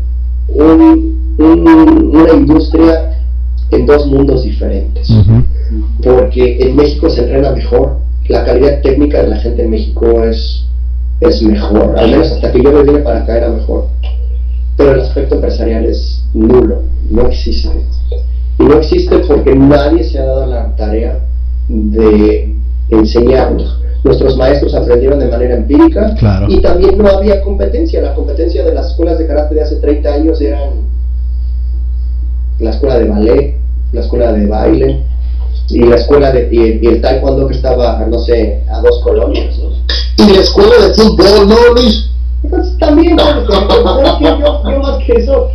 un, un, una industria en dos mundos diferentes. Porque en México se entrena mejor, la calidad técnica de la gente en México es, es mejor, al menos hasta que yo me vine para acá era mejor. Pero el aspecto empresarial es nulo, no existe. Y no existe porque nadie se ha dado la tarea de enseñarnos nuestros maestros aprendieron de manera empírica y también no había competencia. La competencia de las escuelas de carácter de hace 30 años eran la escuela de ballet, la escuela de baile y la escuela de y, el taekwondo que estaba, no sé, a dos colonias. Y la escuela de fútbol, ¿no, Luis? Pues, también, yo, yo más que eso,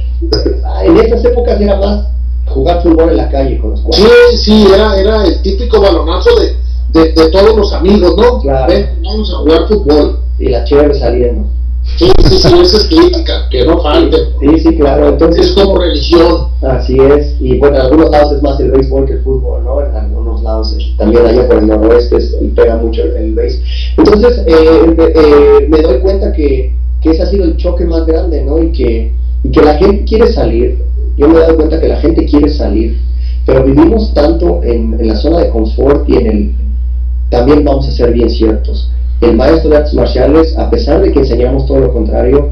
en esas épocas era más jugar fútbol en la calle con los cuadros. Sí, sí, era, era el típico balonazo de de, de todos los amigos, ¿no? Claro. vamos a jugar fútbol. Y la chévere saliendo. Sí, sí, sí, esa es crítica, que no falte. Sí, sí, claro. Entonces, es como religión. Así es. Y bueno, en algunos lados es más el béisbol que el fútbol, ¿no? En algunos lados, también allá por el noroeste es, pega mucho el, el béis. Entonces, eh, eh, me doy cuenta que, que ese ha sido el choque más grande, ¿no? Y que, y que la gente quiere salir. Yo me he dado cuenta que la gente quiere salir. Pero vivimos tanto en, en la zona de confort y en el, también vamos a ser bien ciertos. El maestro de artes marciales, a pesar de que enseñamos todo lo contrario,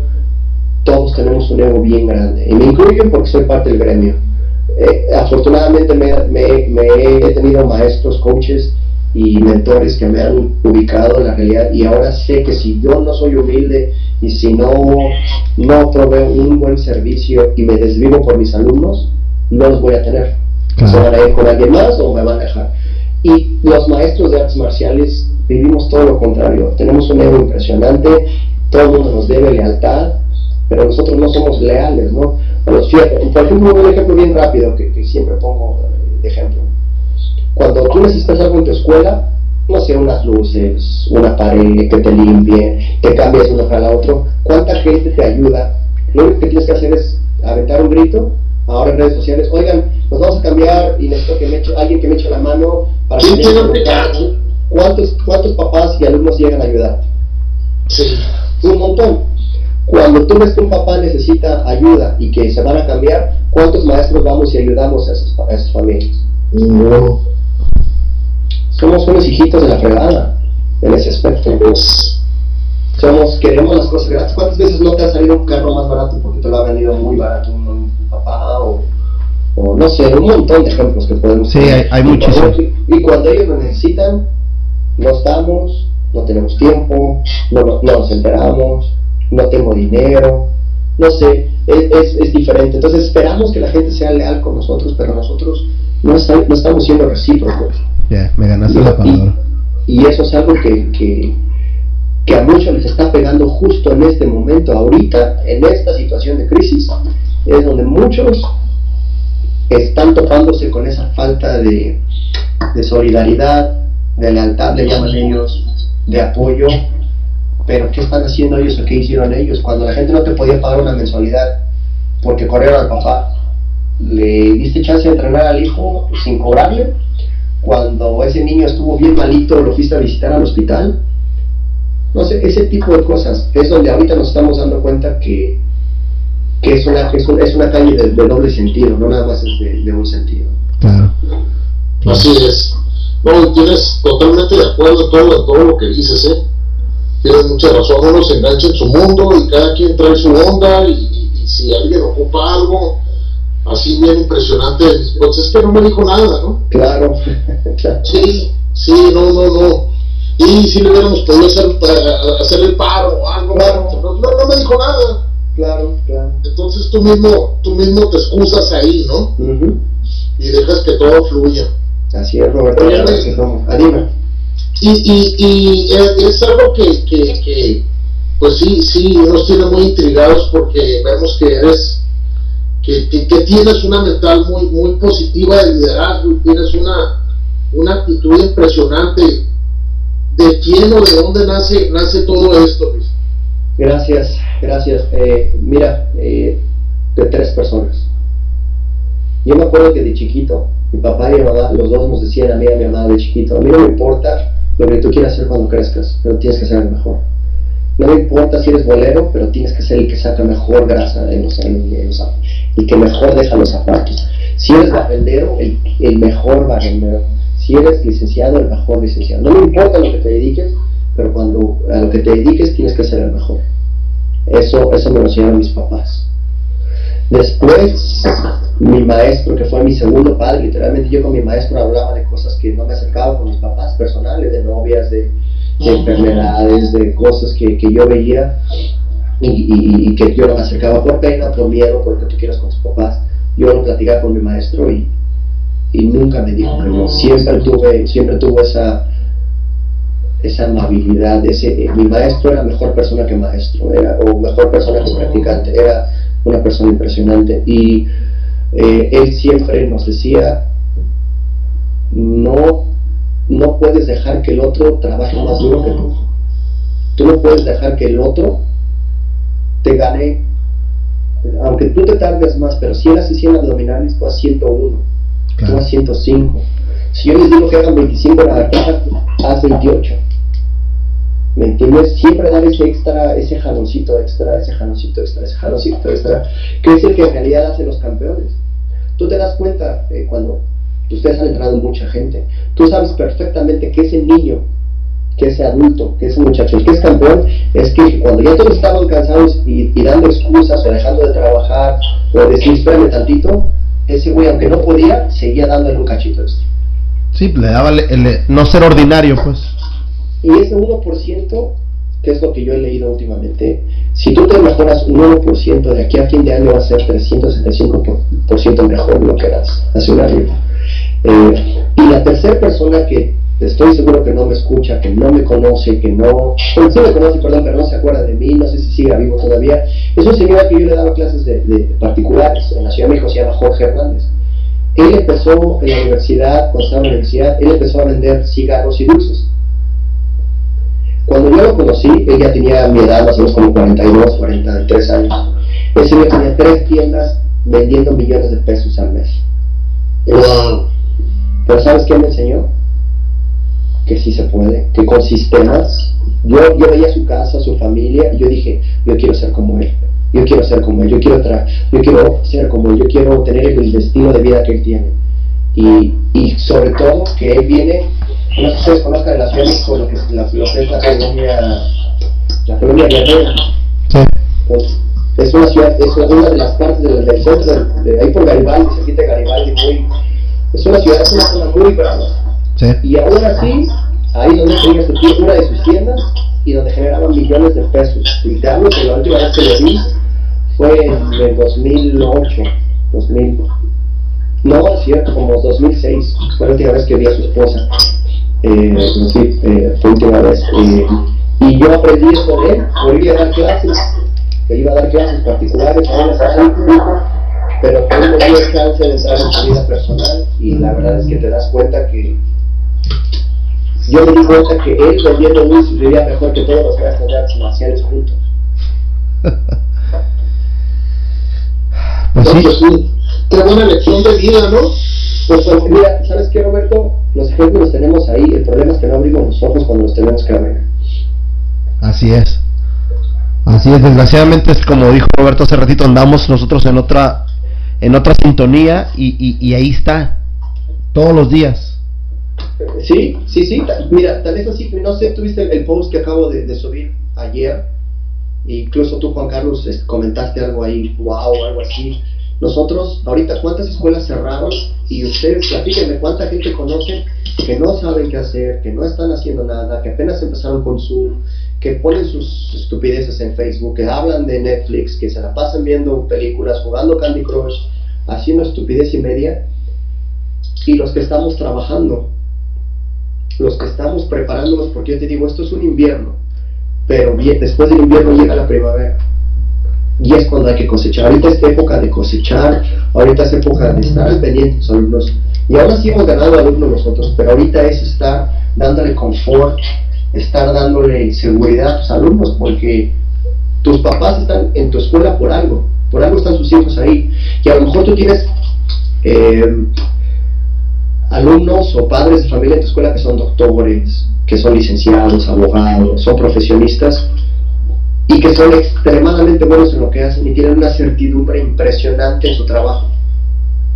todos tenemos un ego bien grande. Y me incluyo porque soy parte del gremio. Eh, afortunadamente me, he tenido maestros, coaches y mentores que me han ubicado en la realidad y ahora sé que si yo no soy humilde y si no, no proveo un buen servicio y me desvivo por mis alumnos, no los voy a tener. Se van a ir con alguien más o me van a dejar. Y los maestros de artes marciales vivimos todo lo contrario. Tenemos un ego impresionante, todo el mundo nos debe lealtad, pero nosotros no somos leales, ¿no? por ejemplo, un ejemplo bien rápido que, que siempre pongo de ejemplo. Cuando tú necesitas algo en tu escuela, no sé, unas luces, una pared que te limpie, que cambies uno para la otro, ¿cuánta gente te ayuda? Lo único que tienes que hacer es aventar un grito ahora en redes sociales, oigan, nos vamos a cambiar y necesito que me eche, alguien que me eche la mano para que ¿Cuántos, ¿Cuántos papás y alumnos llegan a ayudar? Sí. Un montón. Cuando tú ves que un papá necesita ayuda y que se van a cambiar, ¿cuántos maestros vamos y ayudamos a esas, a esas familias? Ninguno. Somos unos hijitos de la fregada en ese aspecto. Pues, Somos, queremos las cosas gratis. ¿Cuántas veces no te ha salido un carro más barato porque te lo ha vendido muy barato un, un papá o, o no sé, un montón de ejemplos que podemos Sí, hay- hay muchísimos. Y cuando ellos lo necesitan, no estamos, no tenemos tiempo, no, no- no nos enteramos, no tengo dinero, no sé, es, es, es diferente. Entonces esperamos que la gente sea leal con nosotros, pero nosotros no, está- no estamos siendo recíprocos. Ya, me ganaste la palabra. Y, y eso es algo que, que, que a muchos les está pegando justo en este momento, ahorita, en esta situación de crisis, es donde muchos están topándose con esa falta de, de solidaridad, de lealtad, le llaman ellos, de apoyo. Pero ¿qué están haciendo ellos o qué hicieron ellos? Cuando la gente no te podía pagar una mensualidad porque corrieron al papá, le diste chance de entrenar al hijo sin cobrarle, cuando ese niño estuvo bien malito, lo fuiste a visitar al hospital. No sé, ese tipo de cosas es donde ahorita nos estamos dando cuenta que, que es, una, es, un- es una calle de, de doble sentido, no nada más es de, de un sentido. Claro. así es. No, tienes totalmente de acuerdo todo, todo lo que dices, ¿eh? Tienes mucha razón. Uno se engancha en su mundo y cada quien trae su onda. Y, y- y si alguien ocupa algo así bien impresionante, pues es que no me dijo nada, ¿no? Claro, claro. Sí, sí, no, no, no. Y si le hubiéramos podido hacer, eh, hacer el paro o algo, Claro. no, no, me dijo nada. claro, claro. Entonces tú mismo, tú mismo te excusas ahí, ¿no? Ujú. Y dejas que todo fluya. Así es, Roberto. Somos. Adina. Y, y, y es algo que, que, que, pues sí, sí, nos tiene muy intrigados porque vemos que eres, que, que, que tienes una mental muy, muy positiva de liderazgo y tienes una, una actitud impresionante. ¿De quién o de dónde nace, nace todo esto, Luis? Gracias, gracias. Eh, mira, eh, de tres personas. Yo me acuerdo que de chiquito, mi papá y mi mamá, los dos nos decían a mí y a mi mamá de chiquito, a mí no me importa lo que tú quieras hacer cuando crezcas, pero tienes que ser el mejor. No me importa si eres bolero, pero tienes que ser el que saca mejor grasa en los, el que mejor deja los zapatos. Si eres barrendero, el, el mejor barrendero. Si eres licenciado, el mejor licenciado. No me importa lo que te dediques, pero cuando a lo que te dediques tienes que ser el mejor. Eso, eso me lo enseñaron mis papás. Después, mi maestro, que fue mi segundo padre, literalmente yo con mi maestro hablaba de cosas que no me acercaba con mis papás personales, de novias, de, de enfermedades, de cosas que, que yo veía y, y- y que yo no me acercaba por pena, por miedo, por lo que tú quieras con tus papás. Yo lo platicaba con mi maestro y, y nunca me dijo que no. Siempre tuve, siempre tuvo esa, esa amabilidad. Ese, eh, mi maestro era mejor persona que maestro, era, o mejor persona que practicante, era una persona impresionante. Y eh, él siempre nos decía, no, no puedes dejar que el otro trabaje más duro que tú. Tú no puedes dejar que el otro te gane, aunque tú te tardes más, pero si él hace 100 abdominales, tú haz 101, tú Claro. haz 105. Si yo les digo que hagan 25 lagartijas, haz 28. ¿Me entiendes? Siempre dar ese extra, ese jaloncito extra, ese jaloncito extra, ese jaloncito extra, que es el que en realidad hace los campeones. Tú te das cuenta eh, cuando ustedes han entrenado mucha gente, tú sabes perfectamente que ese niño, que ese adulto, que ese muchacho, el que es campeón, es que cuando ya todos estaban cansados y, y dando excusas o dejando de trabajar o decir espérame tantito, ese güey aunque no podía, seguía dándole un cachito extra. Sí, le daba el, el- no ser ordinario, pues. Y ese 1%, que es lo que yo he leído últimamente, si tú te mejoras un 1% de aquí a fin de año va a ser 365% mejor lo que eras hace un año. Eh, y la tercera persona que estoy seguro que no me escucha, que no me conoce, que no, bueno, sí me conoce, perdón, pero no se acuerda de mí, no sé si sigue vivo todavía, es un señor que yo le daba clases de, de particulares en la Ciudad de México, se llama Jorge Hernández. Él empezó en la universidad, cuando estaba en la universidad, él empezó a vender cigarros y dulces. Cuando yo lo conocí, él ya tenía mi edad, más o menos como 42, 43 años. Ese señor tenía tres tiendas vendiendo millones de pesos al mes. Wow. Pero ¿sabes qué me enseñó? Que sí se puede, que con sistemas yo, yo veía su casa, su familia, y yo dije, yo quiero ser como él, yo quiero ser como él, yo quiero, tra yo quiero ser como él, yo quiero tener el destino de vida que él tiene. Y, y sobre todo que él viene, no sé si ustedes conozcan la Ciudad con lo que, la, lo que es la colonia, la colonia guerrera. Sí. Pues, es una ciudad, es una de las partes del, del centro, de, de ahí por Garibaldi, se quita Garibaldi, muy, es una ciudad, es una zona muy brava. Sí. Y aún así, ahí donde tenía su tie- una de sus tiendas y donde generaban millones de pesos. Y te hablo que la última vez que lo vi fue en el 2008, 2000. No, es cierto, como 2006. Fue la última vez que vi a su esposa. Eh, pero sí, eh, fue última vez. Eh, y yo aprendí eso de él, por ir a dar clases. Que iba a dar clases particulares pero me dio chance de entrar en su vida personal y la verdad es que te das cuenta que yo me di cuenta que él vendiendo Wii vivía mejor que todos los de artes marciales juntos. Pues sí. Entonces, sí, qué buena lección de vida, ¿no? Pues pues, mira, ¿sabes qué Roberto? Los ejemplos los tenemos ahí, el problema es que no abrimos los ojos cuando los tenemos que abrir. Así es. Así es, desgraciadamente es como dijo Roberto hace ratito, andamos nosotros en otra en otra sintonía y, y, y ahí está, todos los días. Sí, sí, sí, mira, tal vez así, no sé, tuviste el, el post que acabo de, de subir ayer, e incluso tú Juan Carlos comentaste algo ahí, wow, algo así. Nosotros, ahorita, ¿cuántas escuelas cerraron? Y ustedes, platíquenme, ¿cuánta gente conocen que no saben qué hacer, que no están haciendo nada, que apenas empezaron con Zoom, que ponen sus estupideces en Facebook, que hablan de Netflix, que se la pasan viendo películas, jugando Candy Crush, haciendo estupidez y media? Y los que estamos trabajando, los que estamos preparándonos, porque yo te digo, esto es un invierno, pero bien, después del invierno llega la primavera. Y es cuando hay que cosechar. Ahorita es época de cosechar, ahorita es época de estar pendiente de los alumnos. Y ahora sí hemos ganado alumnos nosotros, pero ahorita es estar dándole confort, estar dándole seguridad a tus alumnos, porque tus papás están en tu escuela por algo, por algo están sus hijos ahí. Y a lo mejor tú tienes eh, alumnos o padres de familia en tu escuela que son doctores, que son licenciados, abogados, son profesionistas y que son extremadamente buenos en lo que hacen y tienen una certidumbre impresionante en su trabajo.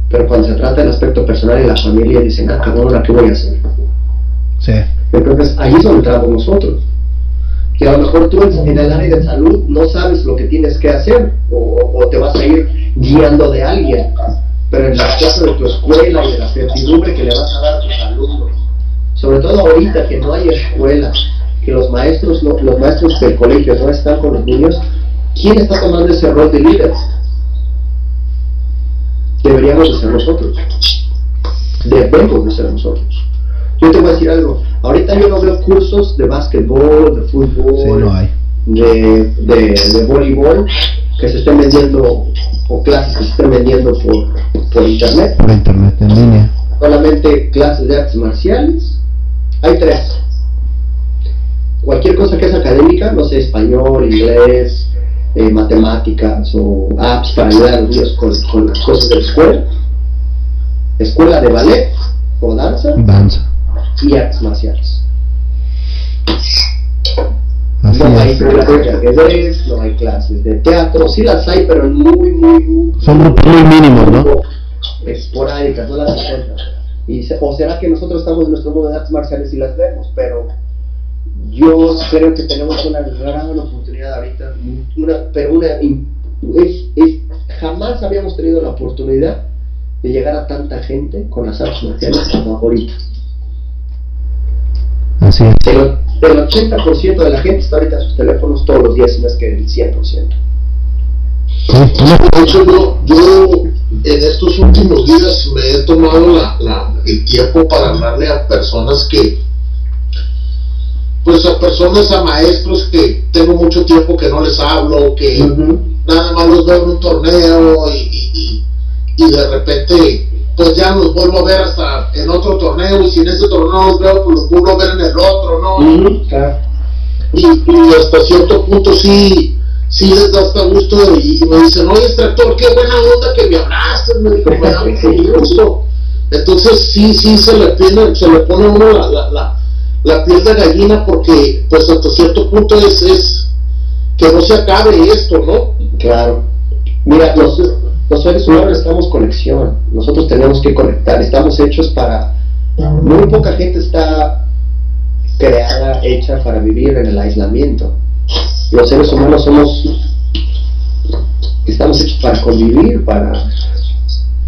Pero cuando se trata del aspecto personal y la familia dicen, ah, cabrón, ¿a qué voy a hacer? Sí. Entonces ahí es donde entramos nosotros. Que a lo mejor tú en el área de salud no sabes lo que tienes que hacer o, o te vas a ir guiando de alguien. Pero en el caso de tu escuela y de la certidumbre que le vas a dar a tus alumnos, sobre todo ahorita que no hay escuela, que los maestros, no- los maestros del colegio no están con los niños, ¿quién está tomando ese rol de líder? Deberíamos de ser nosotros. Debemos de ser nosotros. Yo te voy a decir algo. Ahorita yo no veo cursos de básquetbol, de fútbol, Sí, no hay. de, de, de voleibol que se estén vendiendo o clases que se estén vendiendo por, por internet. Por internet, en línea. Solamente clases de artes marciales. Hay tres. Cualquier cosa que es académica, no sé, español, inglés, eh, matemáticas o apps para ayudar a los niños con, con las cosas de la escuela. Escuela de ballet o danza Danza. y artes marciales. Así no hay es. clases de ajedrez, no hay clases de teatro, sí las hay, pero muy, muy, muy. Son muy mínimos, ¿no? Esporádicas, no las encuentras. Y o será que nosotros estamos en nuestro mundo de artes marciales y las vemos, pero yo creo que tenemos una gran oportunidad ahorita, una, pero una, es- es- jamás habíamos tenido la oportunidad de llegar a tanta gente con las artes marciales como ahorita. Así es. El, el 80% de la gente está ahorita en sus teléfonos todos los días, no es que el 100%. Sí, una- De hecho, yo, yo en estos últimos días me he tomado la, la- el tiempo para hablarle a personas que, pues a personas, a maestros que tengo mucho tiempo que no les hablo, que nada más los veo en un torneo y, y- y- y de repente pues ya los vuelvo a ver hasta en otro torneo y si en ese torneo los veo pues los vuelvo a ver en el otro, ¿no? Y, y hasta cierto punto sí, sí les da hasta gusto y, me dicen, oye extractor, qué buena onda que me hablaste, me dijo, me da mucho gusto. Entonces sí, sí se le pone, se le pone uno la, la, la, la piel de gallina porque pues hasta cierto punto es, es que no se acabe esto, ¿no? Claro. Mira, los, los seres humanos necesitamos conexión, nosotros tenemos que conectar, estamos hechos para... Muy poca gente está creada, hecha para vivir en el aislamiento. Los seres humanos somos, estamos hechos para convivir, para,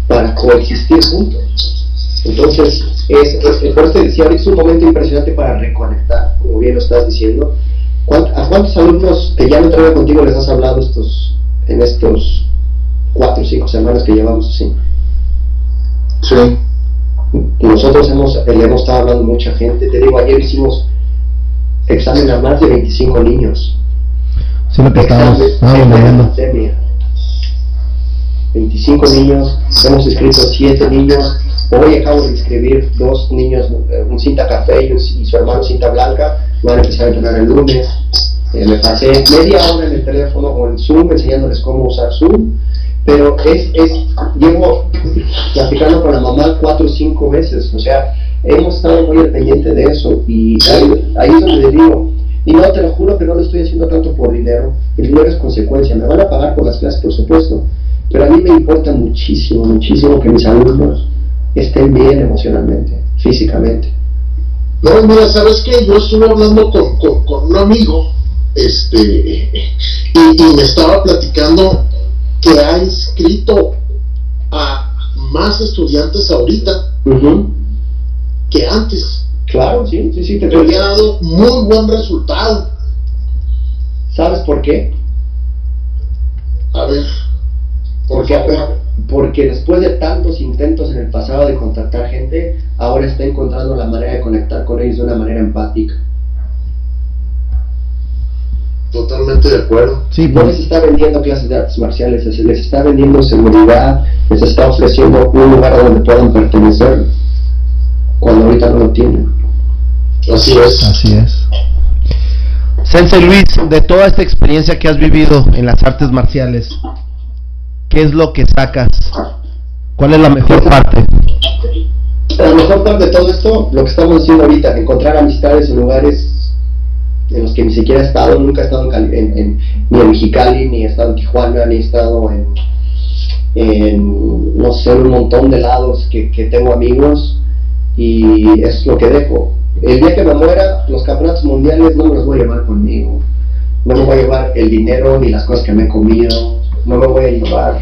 para coexistir juntos. Entonces, es, es, por eso decía, es un momento impresionante para reconectar, como bien lo estás diciendo. ¿A cuántos alumnos que ya no trabajan contigo les has hablado estos, en estos cuatro o cinco semanas que llevamos así? Sí. Nosotros hemos, le hemos estado hablando a mucha gente. Te digo, ayer hicimos examen a más de 25 niños. Sí, lo que estábamos, estábamos leyendo. 25 niños, hemos escrito 7 niños. Hoy acabo de inscribir dos niños, eh, un cinta café y, su hermano cinta blanca. Van a empezar a entrenar el lunes. Eh, me pasé media hora en el teléfono o en Zoom enseñándoles cómo usar Zoom. Pero es, es, llevo platicando con la mamá cuatro o cinco veces. O sea, hemos estado muy al pendiente de eso. Y ahí, ahí es donde digo, y no, te lo juro que no lo estoy haciendo tanto por dinero. El dinero es consecuencia. Me van a pagar por las clases, por supuesto. Pero a mí me importa muchísimo, muchísimo que mis alumnos estén bien emocionalmente, físicamente. No, mira, ¿sabes qué? Yo estuve hablando con, con, con un amigo este, y, y, me estaba platicando que ha inscrito a más estudiantes ahorita que antes. Claro, sí, sí, sí, te Que le ha dado muy buen resultado. ¿Sabes por qué? A ver, Porque, favor. porque después de tantos intentos en el pasado de contactar gente, ahora está encontrando la manera de conectar con ellos de una manera empática. Totalmente de acuerdo. Sí, No les pues, está vendiendo clases de artes marciales, les, les está vendiendo seguridad, les está ofreciendo un lugar donde puedan pertenecer cuando ahorita no lo tienen. Así es. así es. Sensei Luis, de toda esta experiencia que has vivido en las artes marciales, ¿qué es lo que sacas? ¿Cuál es la mejor parte? La mejor parte de todo esto, lo que estamos haciendo ahorita, encontrar amistades en lugares en los que ni siquiera he estado, nunca he estado en, en- ni en Mexicali, ni he estado en Tijuana, ni he estado en, en, no sé, un montón de lados que, que tengo amigos y es lo que dejo. El día que me muera, los campeonatos mundiales no me los voy a llevar conmigo. No me voy a llevar el dinero ni las cosas que me he comido. No me voy a llevar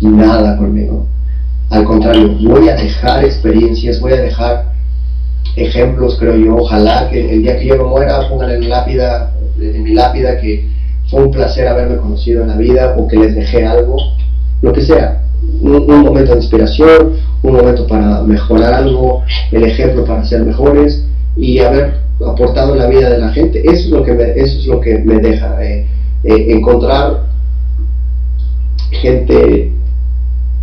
nada conmigo. Al contrario, voy a dejar experiencias, voy a dejar ejemplos, creo yo. Ojalá que el día que yo me muera pongan en, lápida, en mi lápida que fue un placer haberme conocido en la vida o que les dejé algo, lo que sea. Un, momento de inspiración, un momento para mejorar algo, el ejemplo para ser mejores y haber aportado en la vida de la gente. Eso es lo que me, eso es lo que me deja eh, eh, encontrar gente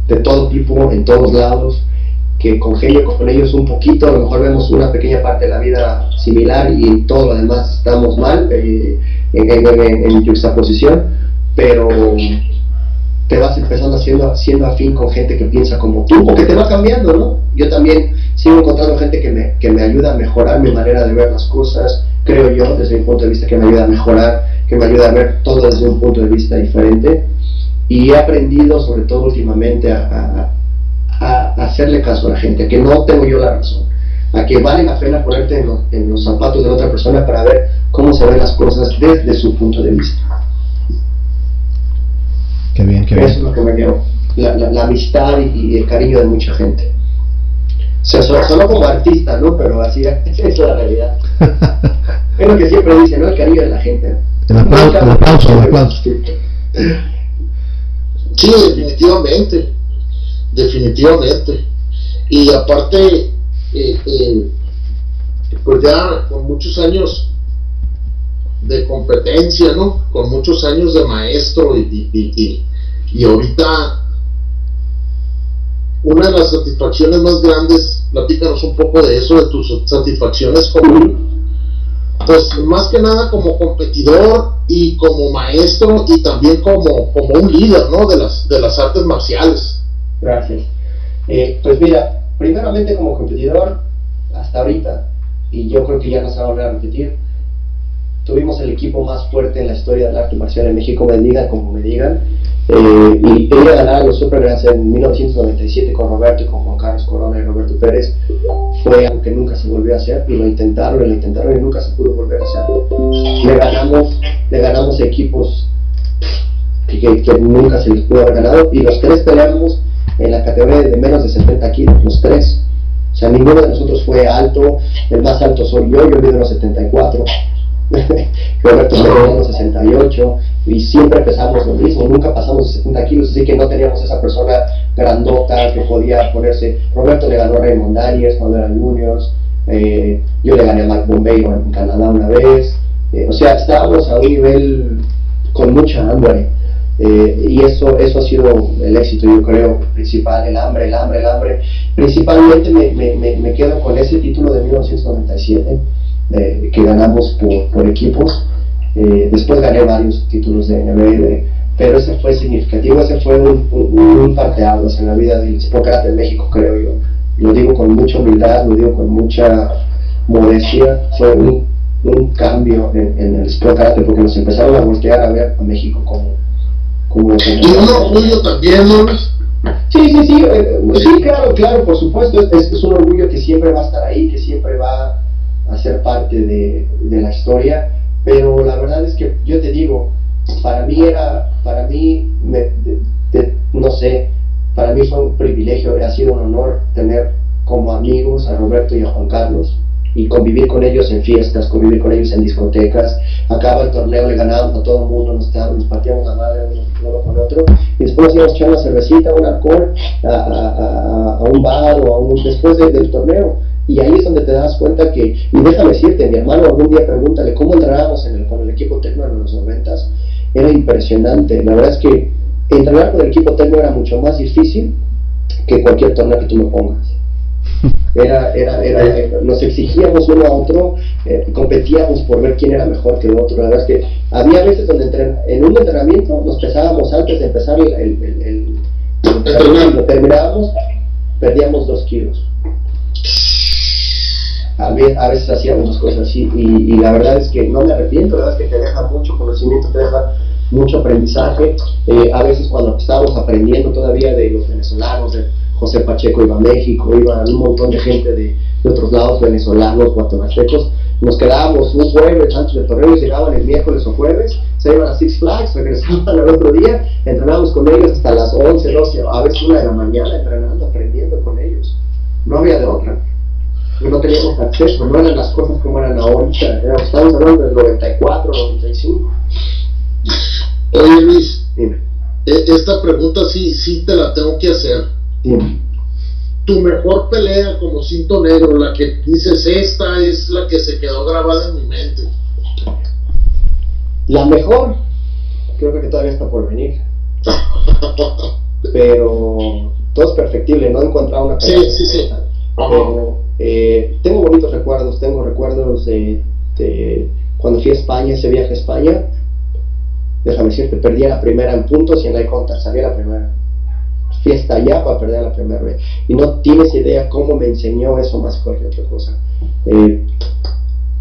de todo tipo, en todos lados, que congenio con ellos un poquito, a lo mejor vemos una pequeña parte de la vida similar y todo lo demás estamos mal, eh, en, en, en, en juxtaposición, pero te vas empezando siendo, siendo afín con gente que piensa como tú, o que te va cambiando, ¿no? Yo también sigo encontrando gente que me, que me ayuda a mejorar mi manera de ver las cosas, creo yo, desde mi punto de vista, que me ayuda a mejorar, que me ayuda a ver todo desde un punto de vista diferente. Y he aprendido, sobre todo últimamente, a, a, a hacerle caso a la gente, a que no tengo yo la razón, a que vale la pena ponerte en, lo, en los zapatos de otra persona para ver cómo se ven las cosas desde su punto de vista. Qué bien, qué Eso es bien. lo que me llevo, la, la, la amistad y, y el cariño de mucha gente. Se so- sonó como artista, ¿no? Pero así es, es la realidad. Es lo que siempre dicen, ¿no? El cariño de la gente. El aplauso, el aplauso, el aplauso. Sí, definitivamente, definitivamente. Y aparte, eh, eh, pues ya con muchos años de competencia, ¿no? Con muchos años de maestro y, y, y, y- ahorita una de las satisfacciones más grandes, platícanos un poco de eso, de tus satisfacciones como, pues más que nada como competidor y como maestro y también como, como un líder, ¿no? De las, de las artes marciales. Gracias. Eh, pues mira, primeramente como competidor, hasta ahorita, y yo creo que ya no se va a volver a repetir. Tuvimos el equipo más fuerte en la historia del arte marcial en México, me digan como me digan. Eh, y ir a ganar a los Supergrands en 1997 con Roberto y con Juan Carlos Corona y Roberto Pérez fue algo que nunca se volvió a hacer y lo intentaron y lo intentaron y nunca se pudo volver a hacer. Le ganamos, le ganamos equipos que, que- que nunca se les pudo haber ganado y los tres peleamos en la categoría de menos de 70 kilos, los tres. O sea, ninguno de nosotros fue alto, el más alto soy yo, yo mido unos 74. Roberto unos 68 y siempre pesamos lo mismo, nunca pasamos de 70 kilos, así que no teníamos esa persona grandota que podía ponerse. Roberto le ganó a Raymond Daniels cuando eran juniors, eh, yo le gané a Mike Bombeiro en Canadá una vez, eh, o sea, estábamos a un nivel con mucha hambre. Eh, y eso, eso ha sido el éxito, yo creo, principal, el hambre, el hambre, el hambre. Principalmente me, me, me, me quedo con ese título de 1997 que ganamos por, por equipos. Eh, después gané varios títulos de NBL, pero ese fue significativo, ese fue un, un, un parteaguas en la vida del Hipócrata en México, creo yo. Lo digo con mucha humildad, lo digo con mucha modestia, fue un, un cambio en, en el Hipócrata porque nos empezaron a voltear a ver a México como, como, un orgullo también, ¿no? Sí, sí, sí, eh, sí, claro, claro, por supuesto, es, es un orgullo que siempre va a estar ahí, que siempre va a ser parte de, de la historia, pero la verdad es que yo te digo, para mí era, para mí, me, de- de- no sé, para mí fue un privilegio, ha sido un honor tener como amigos a Roberto y a Juan Carlos y convivir con ellos en fiestas, convivir con ellos en discotecas. Acaba el torneo, le ganábamos a todo el mundo, nos, nos partíamos la madre uno con otro y después íbamos a echar una cervecita, un alcohol a, a- a- a un bar o a un, después de- del torneo. Y ahí es donde te das cuenta que, y déjame decirte, mi hermano algún día pregúntale cómo entrenábamos en el, con el equipo Tecno en los noventas, era impresionante. La verdad es que entrenar con el equipo Tecno era mucho más difícil que cualquier torneo que tú me pongas. Era, era, era, era- nos exigíamos uno a otro, eh, competíamos por ver quién era mejor que el otro. La verdad es que había veces donde entren- en un entrenamiento nos pesábamos antes de empezar el, el, el- el- el entrenamiento, terminábamos, perdíamos dos kilos. A ve- a veces hacíamos las cosas así y, y la verdad es que no me arrepiento, la verdad es que te deja mucho conocimiento, te deja mucho aprendizaje. Eh, a veces cuando estábamos aprendiendo todavía de los venezolanos, José Pacheco iba a México, iba un montón de gente de, otros lados, venezolanos, guatemaltecos, nos quedábamos un jueves antes del torneo llegaban el miércoles o jueves, se iban a Six Flags, regresaban al otro día, entrenábamos con ellos hasta las 11, 12, a veces una de la mañana entrenando, aprendiendo con ellos. No había de otra. No teníamos acceso, no eran las cosas como eran ahorita. Estamos hablando del 94, 95. Oye, Luis, Dime, e- esta pregunta sí, sí te la tengo que hacer. dime. Tu mejor pelea como cinto negro, la que dices, esta es la que se quedó grabada en mi mente. La mejor, creo que todavía está por venir. Pero todo es perfectible, no he encontrado una Sí, pelea sí, sí. perfecta. Pero eh, tengo bonitos recuerdos, tengo recuerdos de, cuando fui a España, ese viaje a España. Déjame decirte, perdí a la primera en puntos y en la contra, salí a la primera. Fui hasta allá para perder a la primera vez. Y no tienes idea cómo me enseñó eso más que cualquier otra cosa. Eh,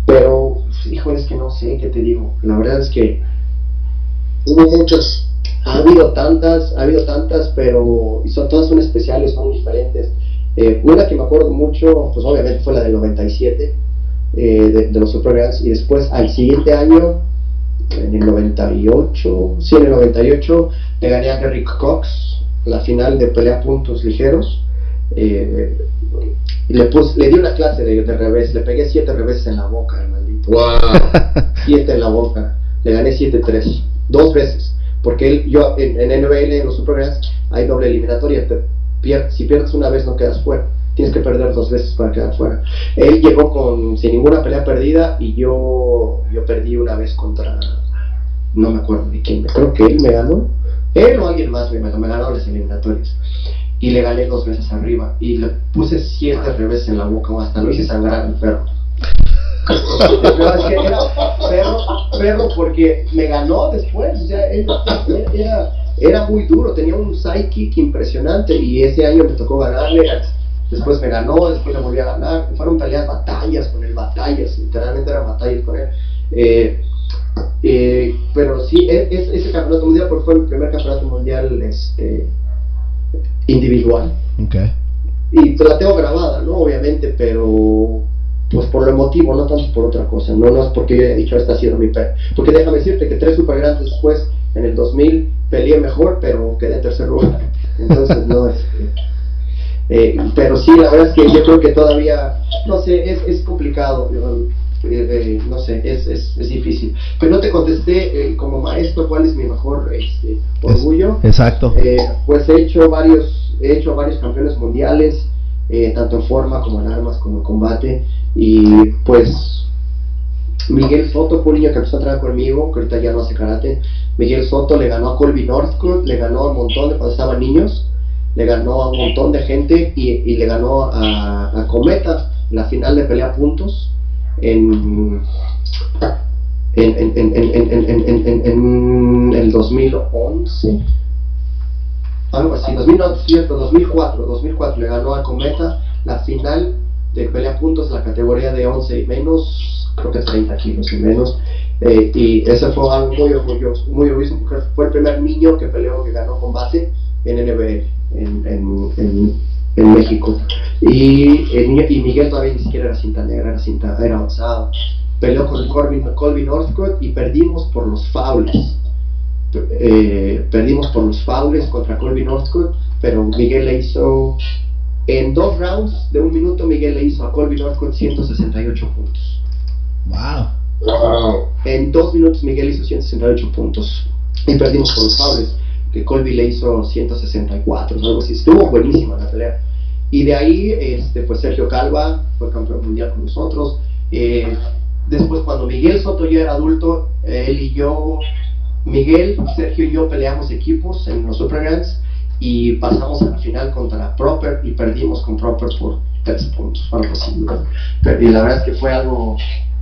pero, híjole, es que no sé qué te digo. La verdad es que Hubo muchas. ha habido tantas, ha habido tantas, pero y son, todas son especiales, son diferentes. Eh, una que me acuerdo mucho, pues obviamente fue la del 97, eh, de, de los Supergirls, y después al siguiente año, en el 98, sí, en el 98, le gané a Derrick Cox, la final de pelea puntos ligeros. eh, y le, pus- le di una clase de, de revés, le pegué siete reveses en la boca, maldito. Wow. 7 en la boca. Le gané 7-3. Dos veces. Porque él, yo en, en NBL, en los Supergrands, hay doble eliminatoria. Te si pierdes una vez, no quedas fuera. Tienes que perder dos veces para quedar fuera. Él llegó con sin ninguna pelea perdida y yo, yo perdí una vez contra. No me acuerdo de quién. Creo que él me ganó. Él o alguien más me, me ganó las eliminatorias. Y le gané dos veces arriba. Y le puse siete reveses en la boca. Hasta lo hice sangrar al perro. No, es que era perro, perro porque me ganó después, o sea, él- era, era muy duro, tenía un sidekick impresionante y ese año me tocó ganarle, después me ganó, después le volví a ganar. Fueron peleas, batallas con él, batallas, literalmente eran batallas con él. Eh, eh, pero sí, e- es, ese campeonato mundial porque fue mi primer campeonato mundial este, individual. Ok. Y pues la tengo grabada, ¿no? Obviamente, pero pues por lo emotivo, no tanto por otra cosa. No, no es porque yo haya dicho esta ha sido mi pe Porque déjame decirte que tres super grandes después, en el 2000, peleé mejor, pero quedé en tercer lugar. Entonces, no, este, eh, pero sí, la verdad es que yo creo que todavía, no sé, es, es complicado. eh, eh, no sé, es, es, es difícil. Pero no te contesté eh, como maestro cuál es mi mejor este, orgullo. Exacto. Eh, pues he hecho varios, he hecho varios campeones mundiales, tanto en forma como en armas, como en combate. Y pues Miguel Soto fue un niño que empezó a entrar conmigo, que ahorita ya no hace karate. Miguel Soto le ganó a Colby Northcott, le ganó a un montón de cuando estaban niños, le ganó a un montón de gente y, y le ganó a, a Cometa la final de pelea puntos en, en, en, en en en en en el 2011. Algo así, 2009, 2004, 2004 le ganó a Cometa la final de pelea puntos en la categoría de 11 y menos creo que 30 kilos y menos, eh, y ese fue algo muy orgulloso, muy orgulloso porque fue el primer niño que peleó, que ganó combate en NBL, en, en, en, en México, y, y Miguel todavía ni siquiera era cinta negra, era cinta, era avanzado, peleó con Colby, Colby Northcote y perdimos por los faules, eh, perdimos por los faules contra Colby Northcote, pero Miguel le hizo, en dos rounds de un minuto, Miguel le hizo a Colby Northcote 168 puntos. Wow. Wow. En dos minutos Miguel hizo 168 puntos y perdimos por los faules, que Colby le hizo 164, algo así. Estuvo buenísima la pelea. Y de ahí, este, pues Sergio Calva fue campeón mundial con nosotros. Eh, después, cuando Miguel Soto ya era adulto, él y yo, Miguel, Sergio y yo peleamos equipos en los Super Grands y pasamos a la final contra Proper y perdimos con Proper por tres puntos, algo así. Y la verdad es que fue algo.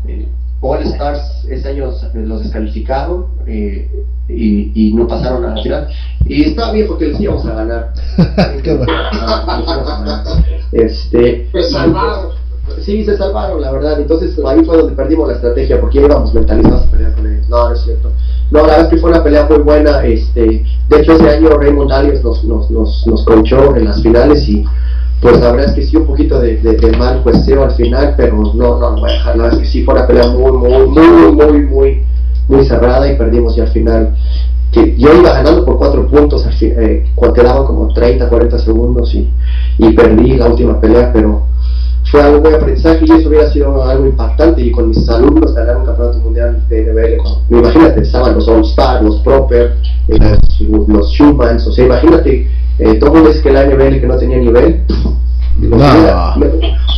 Eh, All Stars ese año los descalificaron eh, y, y no pasaron a la final. Y estaba bien porque les íbamos a ganar. Qué bueno. Este, Se salvaron. Sí, se salvaron, la verdad. Entonces ahí fue donde perdimos la estrategia porque íbamos mentalizados a pelear con ellos. No, no es cierto. No, la verdad es que fue una pelea muy buena. Este, de hecho, ese año Raymond Darius nos, nos, nos, nos coachó en las finales y pues la verdad que sí, un poquito de, de, mal cuesteo al final, pero no, no lo voy a dejar. Es que sí fue una pelea muy, muy, muy, muy, muy, muy cerrada y perdimos ya al final. Yo iba ganando por cuatro puntos, al fin, eh, quedaban como 30, 40 segundos y, y perdí la última pelea, pero fue algo muy aprendizaje y eso hubiera sido algo impactante y con mis alumnos ganar un campeonato mundial de NBL. con- Imagínate, estaban los All Star, los Proper, eh, los, los Schumans, o sea, imagínate, eh, todo que la NBL que no tenía nivel. Los No. hubiera, me-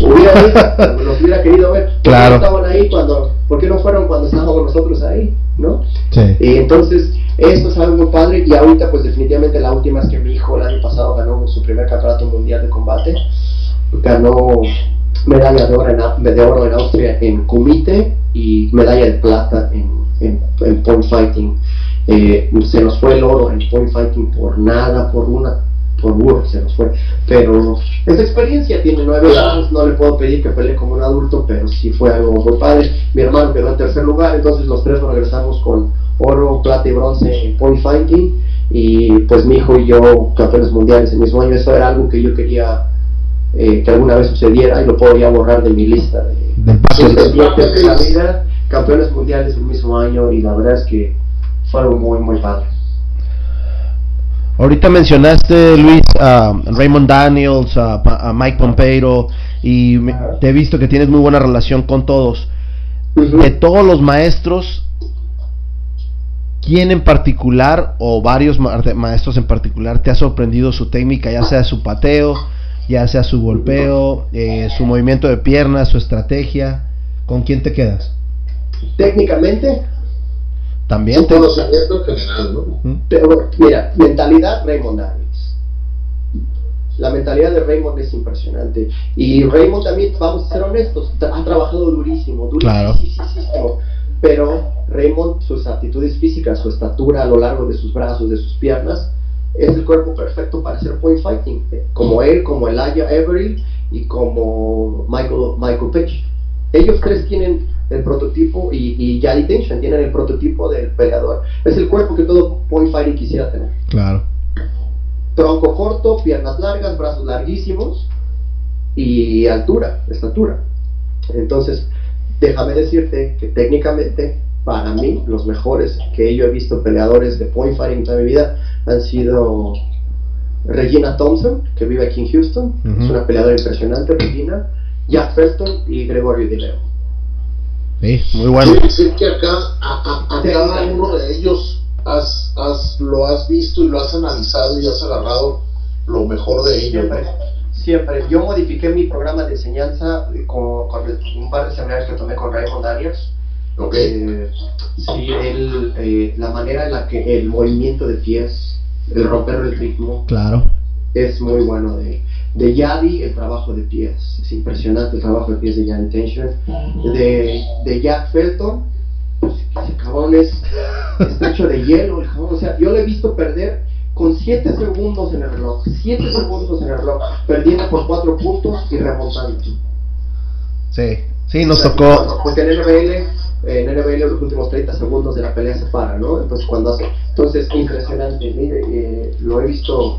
hubiera los hubiera querido ver. ¿Por qué Claro. no estaban ahí cuando, ¿por qué no fueron cuando estábamos nosotros ahí? ¿No? Sí. Y entonces, eso es algo muy padre. Y ahorita, pues definitivamente la última es que mi hijo el año pasado ganó su primer campeonato mundial de combate. Ganó medalla de oro en, de oro en Austria en Kumite y medalla de plata en, en, en point fighting. Eh, se nos fue el oro en point fighting por nada, por una, por burro se nos fue. Pero esta experiencia tiene nueve años, no le puedo pedir que pelee como un adulto, pero sí fue algo muy padre. Mi hermano quedó en tercer lugar, entonces los tres regresamos con oro, plata y bronce en point fighting. Y pues mi hijo y yo, campeones mundiales el mismo año, eso era algo que yo quería eh, que alguna vez sucediera y lo podría borrar de mi lista de, de pendientes de la vida. Campeones mundiales el mismo año y la verdad es que fue algo muy, muy padre. Ahorita mencionaste, Luis, a Raymond Daniels, a, a Mike Pompeo, y me- te he visto que tienes muy buena relación con todos. De todos los maestros, ¿quién en particular, o varios ma- maestros en particular, te ha sorprendido su técnica, ya sea su pateo, ya sea su golpeo, eh, su movimiento de piernas, su estrategia? ¿Con quién te quedas? Técnicamente, También Su te... conocimiento en general, ¿no? ¿Mm? Pero, mira, mentalidad Raymond Daniels. La mentalidad de Raymond es impresionante. Y Raymond también, vamos a ser honestos, ha trabajado durísimo, Claro. durísimo. Pero Raymond, sus aptitudes físicas, su estatura a lo largo de sus brazos, de sus piernas, es el cuerpo perfecto para hacer point fighting. Como él, como Elijah Everett y como Michael, Michael Page. Ellos tres tienen el prototipo y, y Yali Tension tienen el prototipo del peleador. Es el cuerpo que todo point fighting quisiera tener. Claro. Tronco corto, piernas largas, brazos larguísimos y altura, estatura. Entonces, déjame decirte que técnicamente, para mí, los mejores que yo he visto peleadores de point fighting en toda mi vida han sido Regina Thompson, que vive aquí en Houston, Ujú. es una peleadora impresionante, Regina, Jack Felton y Gregorio Di Leo. Sí, muy bueno. Quiere decir que acá a, a- a cada uno de ellos has, has- lo has visto y lo has analizado y has agarrado lo mejor de ellos. Siempre, siempre. Yo modifiqué mi programa de enseñanza con, con el- un par de seminarios que tomé con Raymond Daniels. ¿No? Ok. Eh, sí, él, eh, la manera en la que el movimiento de pies, el romper el ritmo, Claro. es muy bueno de, de Yadi, el trabajo de pies. Es impresionante el trabajo de pies de Yadi Tension. De, de Jack Felton, pues, ese cabrón es, está hecho de hielo. El cabrón. O sea, yo lo he visto perder con 7 segundos en el reloj. 7 segundos en el reloj. Perdiendo por 4 puntos y remontando. Sí. Sí, nos O sea, tocó. Porque en NBL, en NBL los últimos 30 segundos de la pelea se para, ¿no? Entonces cuando hace, entonces impresionante, mire, eh, lo he visto,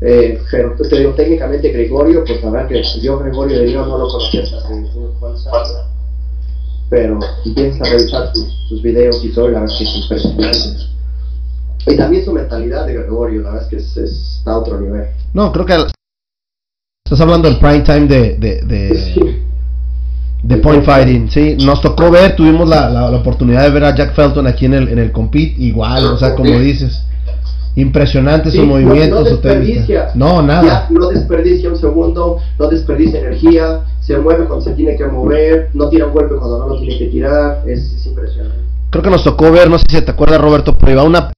eh, pero pues, te digo técnicamente Gregorio, pues la verdad que yo Gregorio de León no lo conocía hasta hace unos cuantos años, pero empiezas a revisar sus, sus videos y todo, y la verdad que es impresionante. Y también su mentalidad de Gregorio, la verdad es que es- es- está a otro nivel. No, creo que estás hablando del prime time de, de, de, De point fighting. Sí, nos tocó ver, tuvimos la, la, la oportunidad de ver a Jack Felton aquí en el, en el compete, igual, o sea, como dices, impresionante Sí, su no- movimiento, no su desperdicia. técnica. No, nada. Ya, no desperdicia un segundo, no desperdicia energía, se mueve cuando se tiene que mover, no tira un golpe cuando no lo tiene que tirar, es, es impresionante. Creo que nos tocó ver, no sé si te acuerdas, Roberto, pero iba una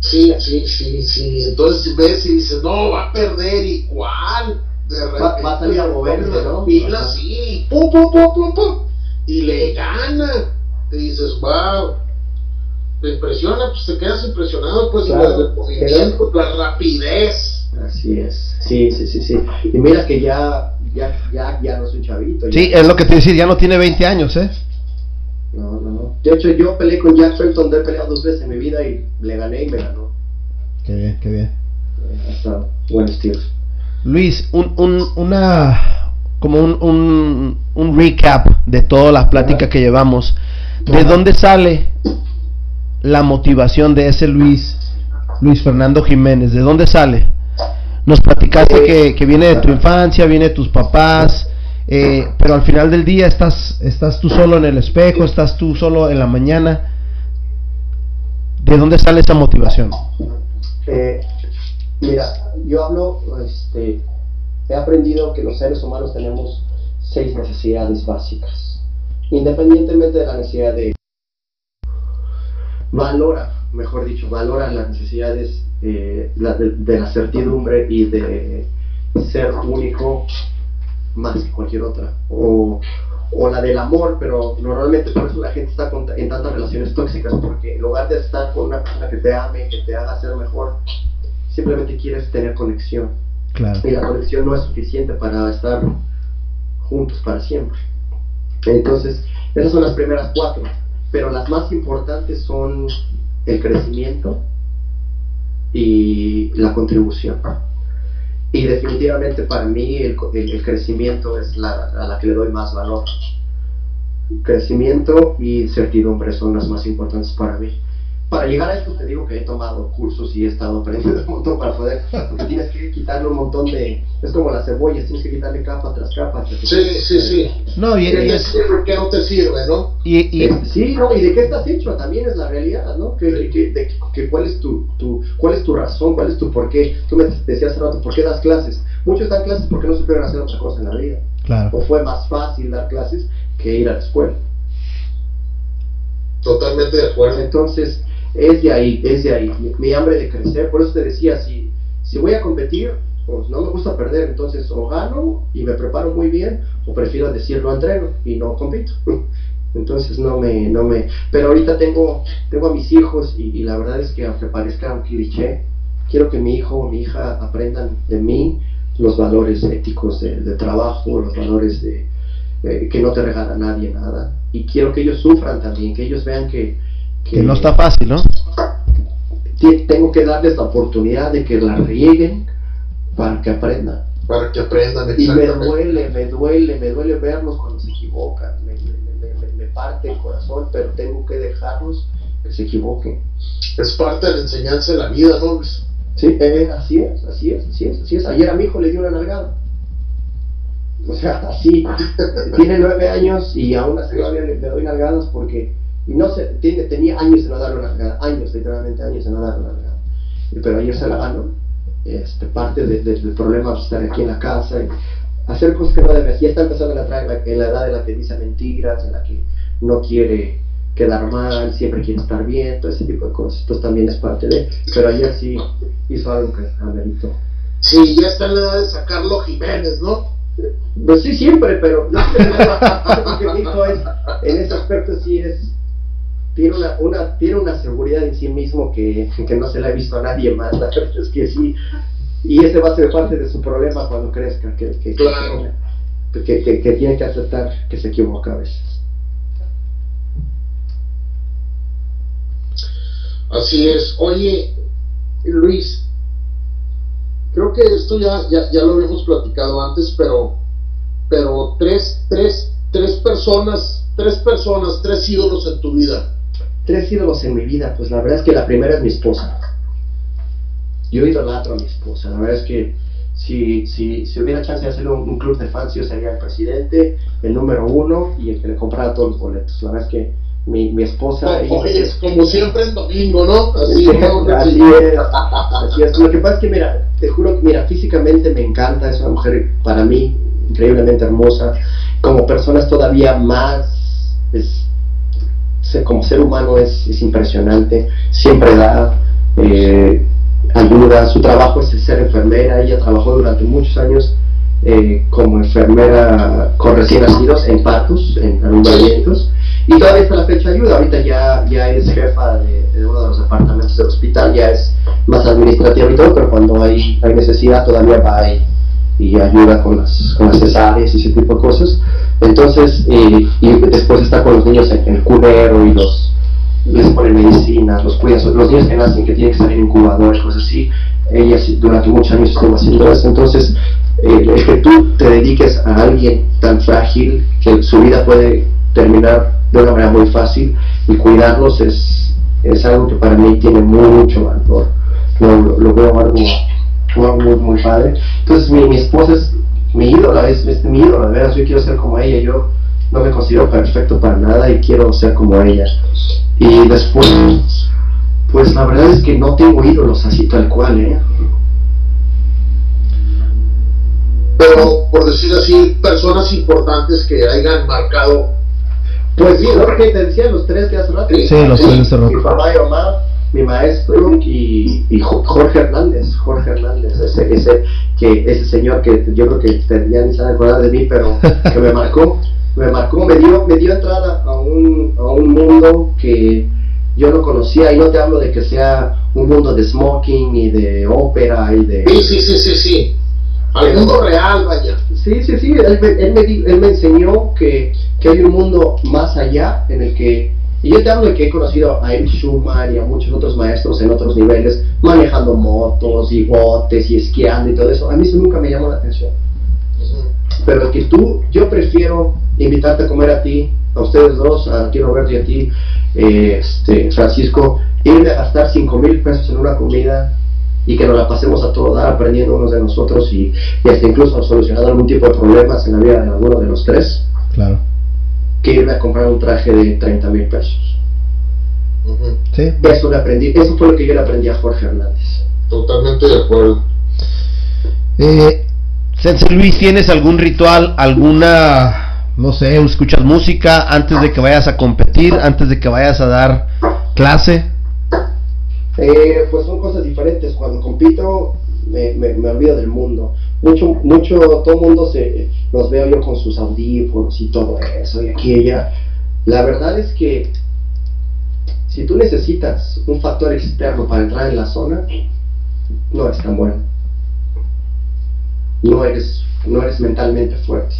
Sí, sí, sí, sí. Entonces ves y dices, no, va a perder igual. De Va- va a salir a moverse, ¿no? Pila, Ajá. sí, pum, pum, pum, pum, pum. Y le gana. Y dices, wow. Te impresiona, pues te quedas impresionado, pues, Claro. del movimiento, la rapidez. Así es, sí, sí, sí, sí. Y mira que ya, ya, ya, ya no es un chavito. ya- Sí, es lo que te decía, ya no tiene 20 años, ¿eh? No, no, no. De hecho, yo peleé con Jack Felton, he peleado dos veces en mi vida y le gané y me ganó. Qué bien, qué bien. Hasta buenos tiros. Luis, un, un, una, como un, un, un recap de toda la plática que llevamos. ¿De dónde sale la motivación de ese Luis, Luis Fernando Jiménez? ¿De dónde sale? Nos platicaste que, que viene de tu infancia, viene de tus papás, eh, pero al final del día estás, estás tú solo en el espejo, estás tú solo en la mañana. ¿De dónde sale esa motivación? Eh, mira, yo hablo, este, he aprendido que los seres humanos tenemos seis necesidades básicas, independientemente de la necesidad de... Valora, mejor dicho, valora las necesidades eh, de la certidumbre y de ser único más que cualquier otra. O, o la del amor, pero normalmente por eso la gente está con- en tantas relaciones tóxicas, porque en lugar de estar con una persona que te ame, que te haga ser mejor, simplemente quieres tener conexión. Claro. Y la conexión no es suficiente para estar juntos para siempre. Entonces, esas son las primeras cuatro, pero las más importantes son el crecimiento y la contribución. Y definitivamente para mí el, el- el crecimiento es la, a la que le doy más valor. Crecimiento y certidumbre son las más importantes para mí. Para llegar a esto te digo que he tomado cursos y he estado aprendiendo un montón para poder, porque tienes que quitarle un montón de, es como las cebollas, tienes que quitarle capa tras capa. que- Sí, sí, sí. No, y, ¿Qué y te es- sirve? ¿Qué no te sirve, no? y- y- Eh, sí, no, y de qué estás hecho también es la realidad, ¿no? Que, que- que- de- que cuál es tu, tu, cuál es tu razón, cuál es tu por qué. Tú me decías hace rato, ¿por qué das clases? Muchos dan clases porque no supieron hacer otra cosa en la vida. claro. O fue más fácil dar clases que ir a la escuela. Totalmente de acuerdo. Entonces, es de ahí, es de ahí, mi, mi hambre de crecer. Por eso te decía, si, si voy a competir, pues no me gusta perder, entonces o gano y me preparo muy bien, o prefiero decir no entreno y no compito. Entonces no me, no me, pero ahorita tengo, tengo a mis hijos y, y la verdad es que aunque parezca un cliché, quiero que mi hijo o mi hija aprendan de mí los valores éticos de, trabajo, los valores de eh, que no te regala nadie nada. Y quiero que ellos sufran también, que ellos vean que... Que, no está fácil, ¿no? Tengo que darles la oportunidad de que la rieguen para que aprendan. Para que aprendan, Y me duele, me duele, me duele verlos cuando se equivocan. Me, me parte el corazón, pero tengo que dejarlos que se equivoquen. Es parte de la enseñanza de la vida, ¿no? Sí, eh, así es, así es, así es, así es. Ayer a mi hijo le dio una nalgada. O sea, así, tiene nueve años y aún así todavía le, doy nalgadas porque, y no sé, tiene, tenía años de no darle una nalgada, años, literalmente años de no darle una nalgada. Pero ayer se la ganó. Este, parte del problema de estar aquí en la casa y hacer cosas que no debes. Ya está empezando a la, en la edad en la que dice mentiras, en la que no quiere quedar mal, siempre quiere estar bien, todo ese tipo de cosas. Esto también es parte de. Pero ayer sí hizo algo que ameritó. Sí, ya está en la edad de sacarlo Jiménez, ¿no? Pues sí, siempre, pero lo que dijo es, en ese aspecto sí es, tiene una, una, tiene una seguridad en sí mismo que, que no se la ha visto a nadie más. La verdad es que sí, y ese va a ser parte de su problema cuando crezca, que, que, que, que tiene que aceptar que se equivoca a veces. Así es. Oye, Luis, creo que esto ya, ya, ya lo habíamos platicado antes, pero, pero tres, tres, tres personas, tres personas, tres ídolos en tu vida. Tres ídolos en mi vida, pues la verdad es que la primera es mi esposa. Yo idolatro a mi esposa, la verdad es que si, si, si hubiera chance de hacer un, club de fans, yo sería el presidente, el número uno y el que le comprara todos los boletos. La verdad es que mi, mi esposa. es como siempre en domingo, ¿no? Así, es, así es. Lo que pasa es que, mira, te juro que, mira, físicamente me encanta, es una mujer para mí increíblemente hermosa. Como persona es todavía más, es, como ser humano es, es impresionante, siempre da. Eh, ayuda, su trabajo es ser enfermera, ella trabajó durante muchos años eh, como enfermera con recién nacidos en partos, en alumbramientos, y todavía hasta la fecha ayuda. Ahorita ya, ya es jefa de, uno de los departamentos del hospital, ya es más administrativa y todo, pero cuando hay, hay necesidad todavía va y, y ayuda con las, con las cesáreas y ese tipo de cosas. Entonces, y, después está con los niños en el cunero y los les ponen medicinas, los cuidan, los niños que nacen que tienen que estar en incubadores, cosas así. Ella durante muchos años estuvo haciendo eso. Entonces, eh, que tú te dediques a alguien tan frágil que su vida puede terminar de una manera muy fácil y cuidarlos es, es algo que para mí tiene mucho valor. Lo, lo, veo algo, muy, muy padre. Entonces mi, mi esposa es mi ídola, es, es mi ídola, verdad, yo quiero ser como ella, yo no me considero perfecto para nada y quiero ser como ella. Y después, pues la verdad es que no tengo ídolos así tal cual, ¿eh? Pero por decir así, personas importantes que hayan marcado pues sí, lo que te decía, los tres que hace rato. Sí, los tres de hace rato. Mi papá y mamá, mi maestro y, y, Jorge Hernández, Jorge Hernández, ese, ese, que, ese señor que yo creo que ya ni se van a acordar de mí, pero que me marcó, me marcó, me dio, me dio entrada a un, a un mundo que yo no conocía, y no te hablo de que sea un mundo de smoking y de ópera y de... Sí, sí, sí, sí, sí al mundo real, vaya. Sí, sí, sí, él, él, me, él me enseñó que, que, hay un mundo más allá en el que, y yo te hablo de que he conocido a Eric Schumann y a muchos otros maestros en otros niveles, manejando motos y botes y esquiando y todo eso, a mí eso nunca me llamó la atención. Pero que tú, yo prefiero invitarte a comer a ti, a ustedes dos, a ti Roberto y a ti, eh, este, Francisco, irme a gastar 5 mil pesos en una comida y que nos la pasemos a todo dar aprendiendo unos de nosotros y, y hasta incluso solucionando algún tipo de problemas en la vida de alguno de los tres. Claro. Que irme a comprar un traje de 30 mil pesos. ¿Sí? Eso, le aprendí, eso fue lo que yo le aprendí a Jorge Hernández. Totalmente de acuerdo. Eh, Luis, ¿tienes algún ritual, alguna, no sé, escuchas música antes de que vayas a competir, antes de que vayas a dar clase? Eh, pues son cosas diferentes. Cuando compito me, me, olvido del mundo. Mucho, mucho, todo mundo se, los veo yo con sus audífonos y todo eso y aquí allá. La verdad es que si tú necesitas un factor externo para entrar en la zona, no es tan bueno. no eres, no eres mentalmente fuerte.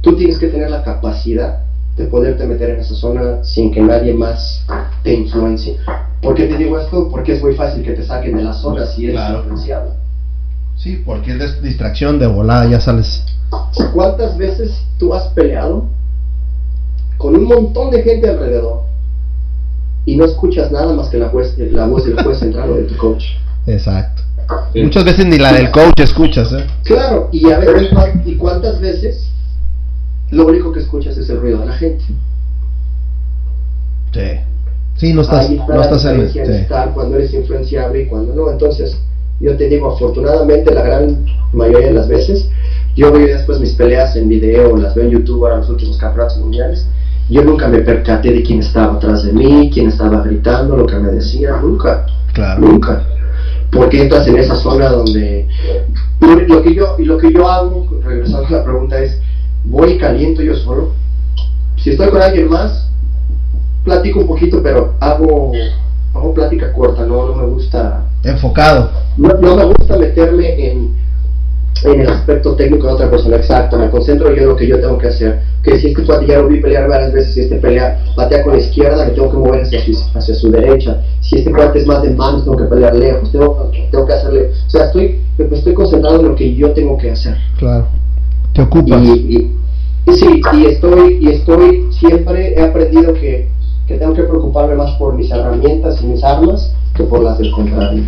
Tú tienes que tener la capacidad de poderte meter en esa zona sin que nadie más te influencie. ¿Por qué te digo esto? Porque es muy fácil que te saquen de la zona si eres Claro. influenciado. Sí, porque es distracción de volada, ya sales. ¿Cuántas veces tú has peleado con un montón de gente alrededor y no escuchas nada más que la, juez- la voz del juez central o de tu coach? Exacto. Muchas veces ni la del coach escuchas, ¿eh? Claro, y a veces, ¿cuán- ¿y cuántas veces lo único que escuchas es el ruido de la gente? Sí. Sí, no estás, Ahí está no estás en sí. estar cuando eres influenciable y cuando no. Entonces, yo te digo, afortunadamente, la gran mayoría de las veces, yo veo después mis peleas en video, las veo en YouTube ahora los últimos campeonatos mundiales. Yo nunca me percaté de quién estaba atrás de mí, quién estaba gritando, lo que me decía, nunca, Claro. nunca. Porque entras en esa zona donde lo, lo que yo y lo que yo hago, regresando a la pregunta es, voy y caliento yo solo. Si estoy con alguien más, platico un poquito, pero hago, hago plática corta, no, no me gusta, Enfocado. no, no me gusta meterme en, en el aspecto técnico de otra persona, exacto, me concentro yo en lo que yo tengo que hacer, que si este cuate ya lo vi pelear varias veces, si este pelea, patea con la izquierda, me tengo que mover hacia su, hacia su derecha, si este cuate es más de manos, tengo que pelear lejos, tengo, tengo que hacerle, o sea, estoy, me estoy concentrado en lo que yo tengo que hacer. Claro. Y, y- sí, y estoy, y estoy, siempre he aprendido que, que tengo que preocuparme más por mis herramientas y mis armas que por las del contrario.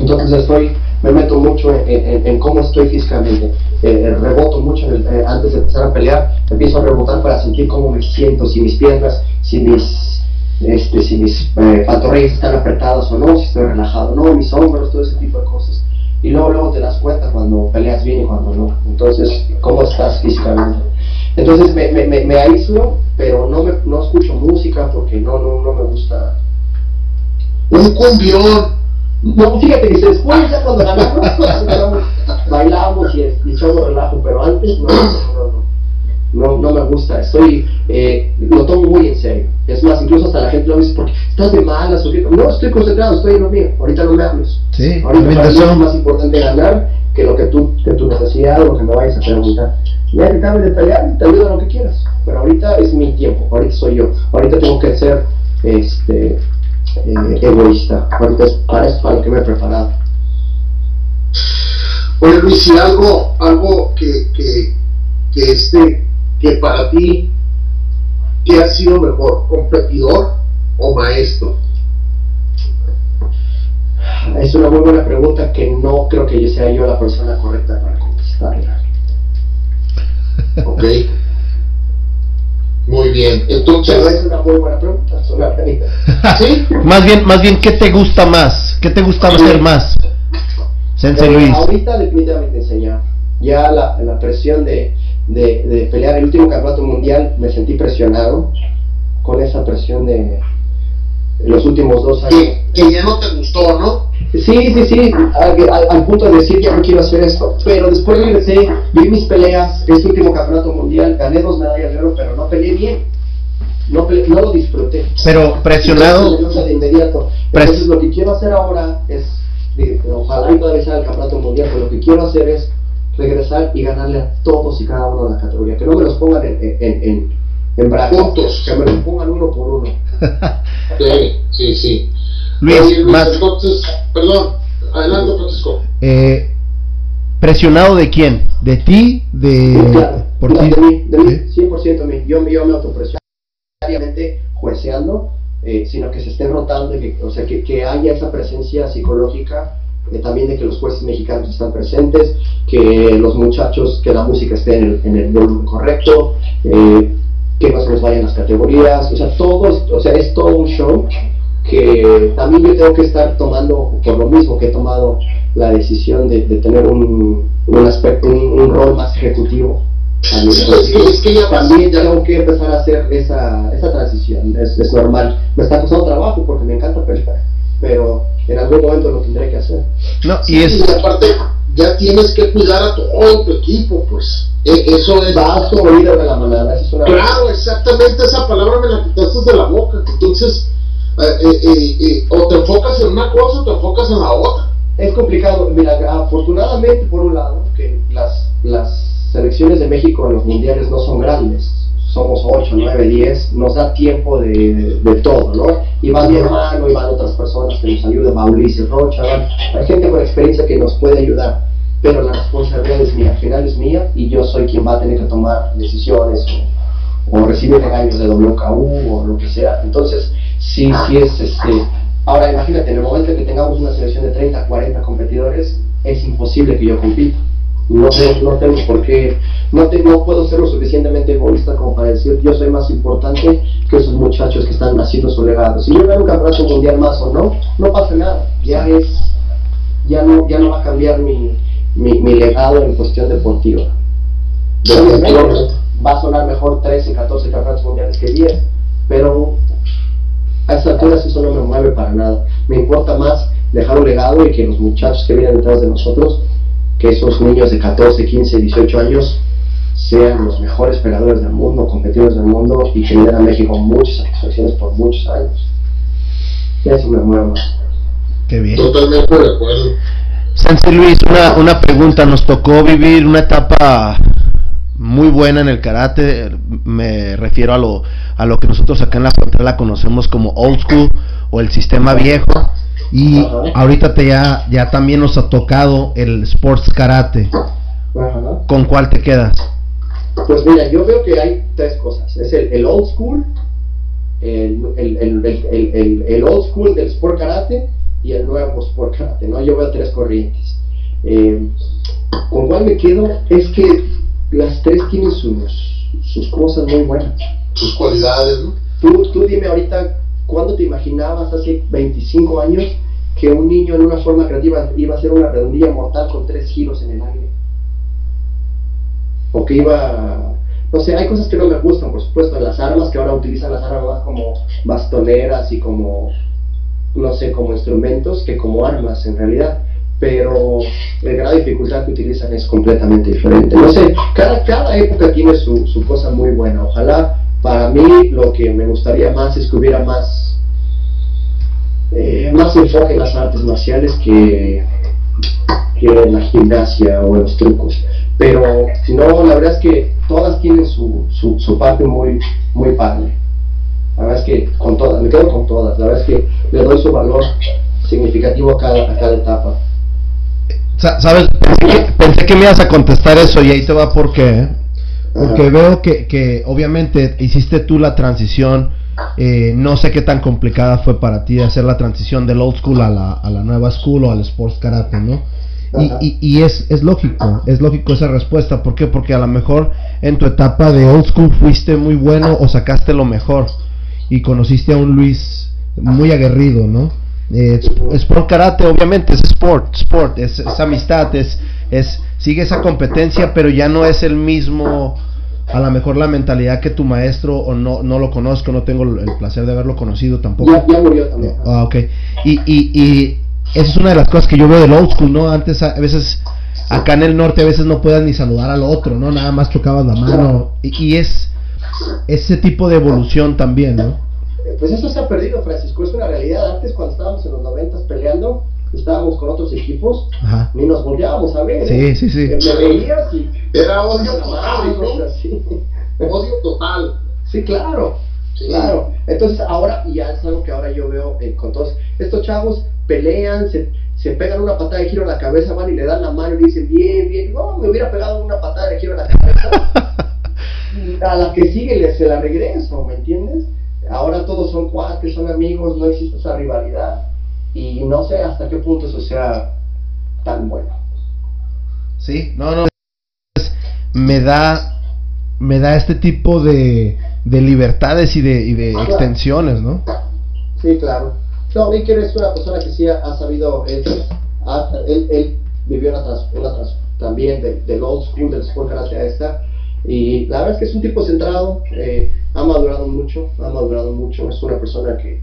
Entonces estoy, me meto mucho en, en- cómo estoy físicamente, Eh, reboto mucho eh, antes de empezar a pelear, empiezo a rebotar para sentir cómo me siento, si mis piernas, si mis, este, si mis eh, pantorrillas están apretadas o no, si estoy relajado o no, mis hombros, todo ese tipo de cosas. Y luego, luego te das cuenta cuando peleas bien y cuando no. Entonces, ¿cómo estás físicamente? Entonces me, me, me, me aíslo, pero no, me, no escucho música porque no, no, no me gusta. Un cumbión. No, fíjate que después ya cuando ganamos, bailamos, y, y echamos relajo, pero antes no, no, no, no, me gusta. Estoy, eh, lo tomo muy en serio. Es más, incluso hasta la gente lo dice porque estás de malas o qué. No, estoy concentrado, estoy en lo mío. Ahorita no me hables. Sí, Ahorita para mí es más importante ganar que lo que tú, que tu necesidad o que me vayas a preguntar. Ya que acabes de pelear, te ayudo a lo que quieras. Pero ahorita es mi tiempo, ahorita soy yo. Ahorita tengo que ser este, eh, egoísta. Ahorita es para para lo que me he preparado. Oye Luis, y algo, algo que, que, que este, que para ti, ¿qué ha sido mejor, competidor o maestro? Es una muy buena pregunta que no creo que yo sea yo la persona correcta para contestarla. Ok. Muy bien. Pero es Entonces, una muy buena pregunta. es una realidad. ¿sí? Más bien, más bien, ¿qué te gusta más? ¿Qué te gusta hacer más? Sensei Luis. Ahorita definitivamente enseñar. Ya la, la presión de, de, de pelear el último campeonato mundial me sentí presionado con esa presión de, de los últimos dos años. Que, que ya no te gustó, ¿no? Sí, sí, sí, al, al- al punto de decir ya no quiero hacer esto. Pero después regresé, vi mis peleas, este último campeonato mundial, gané dos medallas de oro, pero no peleé bien. No, peleé- no lo disfruté. Pero presionado. Entonces, de inmediato. Pres- Entonces lo que quiero hacer ahora es, digo, ojalá y todavía sea el campeonato mundial, pero lo que quiero hacer es regresar y ganarle a todos y cada uno de la categoría. Que no me los pongan en, en, en, en brazos, Puntos. que me los pongan uno por uno. Sí, sí, sí. Luis, Luis, más, entonces, perdón, adelante Francisco. eh, ¿presionado de quién? ¿De ti? ¿De Sí, claro, por claro, ti? de mí, de mí, ¿Sí? 100% de mí. Yo, yo me autopresiono diariamente jueceando, eh, sino que se esté rotando, que, o sea, que, que haya esa presencia psicológica, eh, también de que los jueces mexicanos están presentes, que los muchachos, que la música esté en el, en el volumen correcto, eh, que no se nos vayan las categorías, o sea, todo, es- o sea, es todo un show que también yo tengo que estar tomando, por lo mismo que he tomado la decisión de, de tener un, un aspecto, un, un rol más ejecutivo. también, Sí, es que- es que ya también ya- tengo que empezar a hacer esa, esa transición, es, es normal. Me está costando trabajo porque me encanta pelear, pero en algún momento lo tendré que hacer. No, y es. Y aparte, ya tienes que cuidar a todo tu equipo, pues. E- eso es. Vaso oído de la Claro, exactamente esa palabra me la quitaste de la boca. Entonces, eh, eh, eh, o te enfocas en una cosa o te enfocas en la otra. Es complicado, mira, afortunadamente por un lado, que las, las selecciones de México en los mundiales no son grandes, somos 8, 9, 10, nos da tiempo de, de todo, ¿no? Y va mi hermano, y van otras personas que nos ayudan, va Ulises Rocha, hay gente con experiencia que nos puede ayudar, pero la responsabilidad es mía, al final es mía y yo soy quien va a tener que tomar decisiones o, o recibir regaños de WKU o lo que sea. Entonces, sí, sí es este. Ahora imagínate, en el momento que tengamos una selección de 30, 40 competidores, es imposible que yo compita. No, tengo, no tengo por qué, no, te, no puedo ser lo suficientemente egoísta como para decir yo soy más importante que esos muchachos que están haciendo su legado. Si yo gano un campeonato mundial más o no, no pasa nada. Ya es, ya no, ya no va a cambiar mi, mi, mi legado en cuestión deportiva. Obviamente, va a sonar mejor 13, 14 campeonatos mundiales que 10, pero a estas alturas eso no me mueve para nada. Me importa más dejar un legado y que los muchachos que vienen detrás de nosotros, que esos niños de 14, 15, 18 años, sean los mejores peleadores del mundo, competidores del mundo y que le den a México muchas satisfacciones por muchos años. Y eso me mueve más. Qué bien. Totalmente de acuerdo. Sensei Luis, una, una pregunta. Nos tocó vivir una etapa muy buena en el karate. Me refiero a lo, a lo que nosotros acá en la frontera conocemos como old school o el sistema viejo. Y Ajá. ahorita te ya, ya también nos ha tocado el sports karate. Ajá. ¿Con cuál te quedas? Pues mira, yo veo que hay tres cosas. Es el, el old school, el, el, el, el, el- el- el old school del sport karate y el nuevo sport karate, ¿no? Yo veo tres corrientes. Eh, ¿Con cuál me quedo? Es que las tres tienen sus, sus cosas muy buenas. Sus cualidades, ¿no? Tú, tú dime ahorita, ¿cuándo te imaginabas hace 25 años que un niño en una forma creativa iba a hacer una redondilla mortal con tres giros en el aire? O que iba... No sé, hay cosas que no me gustan, por supuesto, las armas, que ahora utilizan las armas como bastoneras y como, no sé, como instrumentos que como armas en realidad. Pero el grado de dificultad que utilizan es completamente diferente. No sé, cada, cada época tiene su, su cosa muy buena. Ojalá para mí lo que me gustaría más es que hubiera más, eh, más enfoque en las artes marciales que, que en la gimnasia o en los trucos. Pero no, la verdad es que todas tienen su, su, parte muy, muy padre. La verdad es que con todas, me quedo con todas. La verdad es que le doy su valor significativo a cada, a cada etapa. Sa- ¿Sabes? Pensé que, pensé que me ibas a contestar eso y ahí te va por qué. ¿eh? Porque veo que, que obviamente hiciste tú la transición. eh, no sé qué tan complicada fue para ti hacer la transición del old school a la, a la nueva school o al sports karate, ¿no? Y, y, y es, es lógico, es lógico esa respuesta. ¿Por qué? Porque a lo mejor en tu etapa de old school fuiste muy bueno o sacaste lo mejor y conociste a un Luis muy aguerrido, ¿no? Eh, sp- sport karate obviamente es sport, sport, es, es amistad, es, es sigue esa competencia, pero ya no es el mismo, a lo mejor la mentalidad que tu maestro o no, no lo conozco, no tengo el placer de haberlo conocido tampoco. Ya, ya murió también. Ah, ok. Y, y, y esa es una de las cosas que yo veo del old school, ¿no? Antes a a veces, acá en el norte a veces no puedas ni saludar al otro, ¿no? Nada más chocabas la mano. Y, y es ese tipo de evolución también, ¿no? Pues eso se ha perdido, Francisco. Es una realidad. Antes, cuando estábamos en los noventas peleando, estábamos con otros equipos, Ajá. ni nos volteábamos a ver. Sí, ¿eh? sí, sí. Me veías y. Era odio total, ¿no? así. Odio total. Sí, claro. Sí. Claro. Entonces, ahora, y ya es algo que ahora yo veo eh, con todos. Estos chavos pelean, se, se pegan una patada de giro a la cabeza, van y le dan la mano y dicen, bien, bien. No, me hubiera pegado una patada de giro a la cabeza. a la que sigue le, se la regreso, ¿me entiendes? Ahora todos son cuates, son amigos, no existe esa rivalidad. Y no sé hasta qué punto eso sea tan bueno. Sí, no, no. me da me da este tipo de, de libertades y de, y de extensiones, ¿no? Sí, claro. No, Iker es una persona que sí ha, ha sabido, él, ha- él, él vivió una, trans- una trans- también de- del old school, del sport karate a esta, y la verdad es que es un tipo centrado, eh, ha madurado mucho, ha madurado mucho, es una persona que,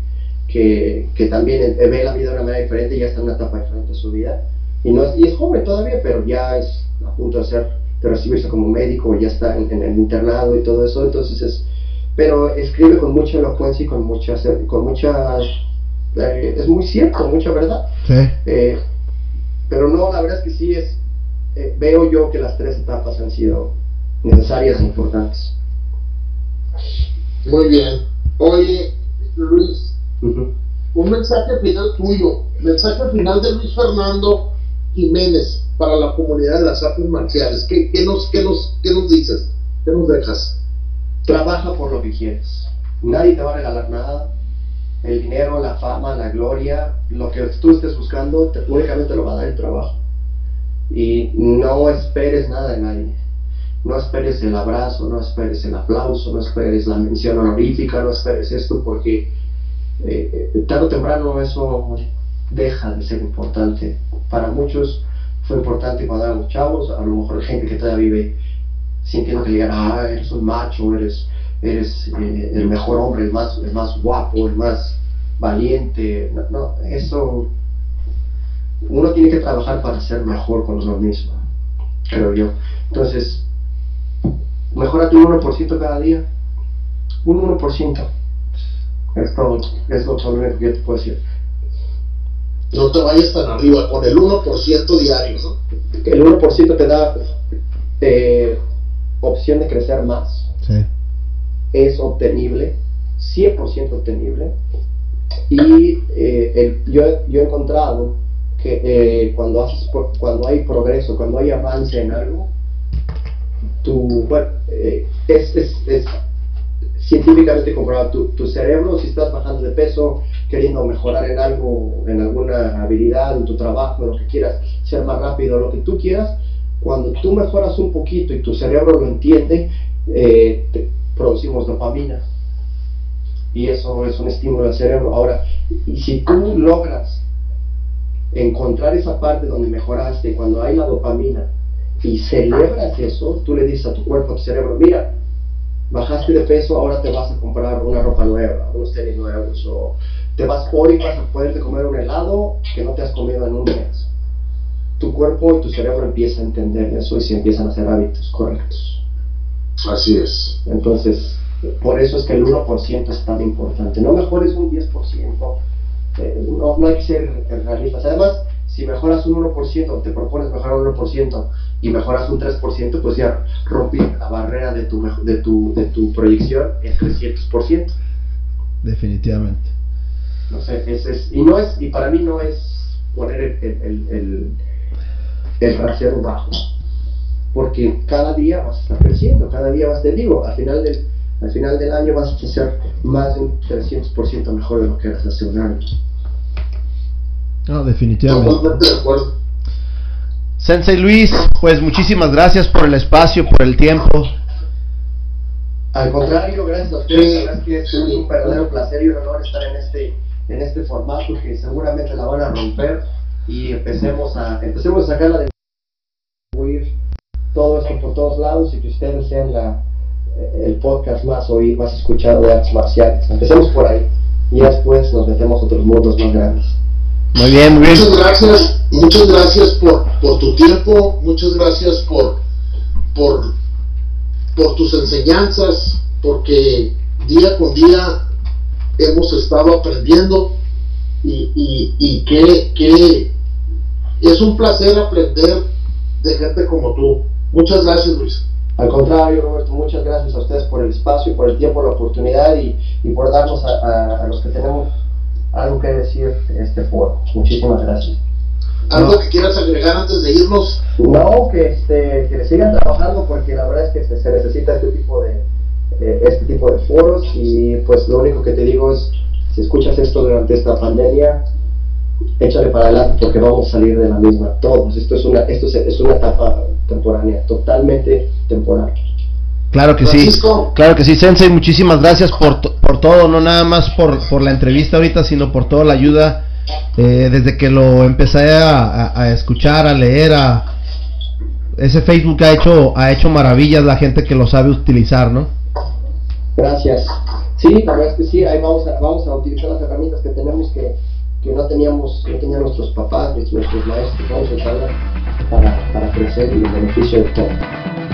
que, que también eh, ve la vida de una manera diferente, ya está en una etapa diferente de su vida, y, no es, y es joven todavía, pero ya es a punto de, ser, de recibirse como médico, ya está en, en el internado y todo eso, entonces es, pero escribe con mucha elocuencia y con mucha, con mucha eh, es muy cierto, mucha verdad. Sí. Eh, pero no, la verdad es que sí es, eh, veo yo que las tres etapas han sido necesarias e importantes. Muy bien. Oye, Luis, un mensaje final tuyo, mensaje final de Luis Fernando Jiménez para la comunidad de las artes marciales. ¿Qué, qué nos, qué, nos, ¿Qué nos dices? ¿Qué nos dejas? Trabaja por lo que quieres. Nadie te va a regalar nada. El dinero, la fama, la gloria, lo que tú estés buscando, te, únicamente lo va a dar el trabajo. Y no esperes nada de nadie. No esperes el abrazo, no esperes el aplauso, no esperes la mención honorífica, no esperes esto porque eh, eh, tarde o temprano eso deja de ser importante. Para muchos fue importante cuando éramos chavos, a lo mejor gente que todavía vive sintiendo que le digan, ah, eres un macho, eres, eres eh, el mejor hombre, el más, el más guapo, el más valiente. No, eso uno tiene que trabajar para ser mejor con uno mismo, creo yo. Entonces, mejora tu 1% cada día. Un 1%. Es todo, es lo único que te puedo decir. No te vayas tan arriba, con el 1% diario, ¿no? El 1% te da eh, opción de crecer más. Sí. Es obtenible, 100% obtenible. Y eh, el, yo, yo he encontrado que eh, cuando, haces, cuando hay progreso, cuando hay avance en algo, tu, bueno, eh, es, es, es, científicamente comprobado, tu, tu, cerebro, si estás bajando de peso, queriendo mejorar en algo, en alguna habilidad, en tu trabajo, lo que quieras, ser más rápido, lo que tú quieras, cuando tú mejoras un poquito y tu cerebro lo entiende, eh, producimos dopamina. Y eso es un estímulo al cerebro. Ahora, y si tú logras encontrar esa parte donde mejoraste, cuando hay la dopamina, y celebras eso, tú le dices a tu cuerpo, a tu cerebro, mira, bajaste de peso, ahora te vas a comprar una ropa nueva, unos tenis nuevos, o te vas por y vas a poderte comer un helado que no te has comido en un mes. Tu cuerpo y tu cerebro empiezan a entender eso y se empiezan a hacer hábitos correctos. Así es. Entonces, por eso es que el 1% es tan importante. No mejores un 10%. Eh, no, no hay que ser realistas. Además, si mejoras un 1%, te propones mejorar un 1% y mejoras un 3%, pues ya rompiste la barrera de tu, de tu, de tu proyección en 300%. Definitivamente. No sé, es, es, y, no es, y para mí no es poner el, el, el, el rasero bajo, porque cada día vas a estar creciendo, cada día vas, te digo, al final del, al final del año vas a ser más de un 300% mejor de lo que eras hace un año. No, definitivamente. Totalmente de acuerdo. Sensei Luis, pues muchísimas gracias por el espacio, por el tiempo. Al contrario, gracias a ustedes, la verdad es que es un verdadero placer y un honor estar en este, en este formato que seguramente la van a romper y empecemos a, empecemos a sacarla de todo esto por todos lados y que ustedes sean la, el podcast más oído, más escuchado de artes marciales. Empecemos por ahí y después nos metemos a otros mundos más grandes. Muy bien, muy bien. Muchas gracias, muchas gracias por, por tu tiempo, muchas gracias por, por, por tus enseñanzas, porque día con día hemos estado aprendiendo y, y, y que, que es un placer aprender de gente como tú. Muchas gracias, Luis. Al contrario, Roberto, muchas gracias a ustedes por el espacio, por el tiempo, la oportunidad y, y por darnos a, a, a los que tenemos algo que decir este foro. Muchísimas gracias. ¿Algo no. que quieras agregar antes de irnos? No, que, este, que sigan trabajando porque la verdad es que se, se necesita este tipo de eh, este tipo de foros y pues lo único que te digo es si escuchas esto durante esta pandemia échale para adelante porque vamos a salir de la misma todos esto es una esto es, es una etapa temporánea totalmente temporal Claro que Francisco. sí, claro que sí, Sensei, muchísimas gracias por, por todo, no nada más por, por la entrevista ahorita, sino por toda la ayuda eh, desde que lo empecé a, escuchar, a leer, a ese Facebook ha hecho, ha hecho maravillas la gente que lo sabe utilizar, ¿no? Gracias. Sí, la verdad es que sí, ahí vamos a, vamos a utilizar las herramientas que tenemos que, que no teníamos, no tenían nuestros papás, nuestros maestros, vamos a usarlas para, para crecer y el beneficio de todos.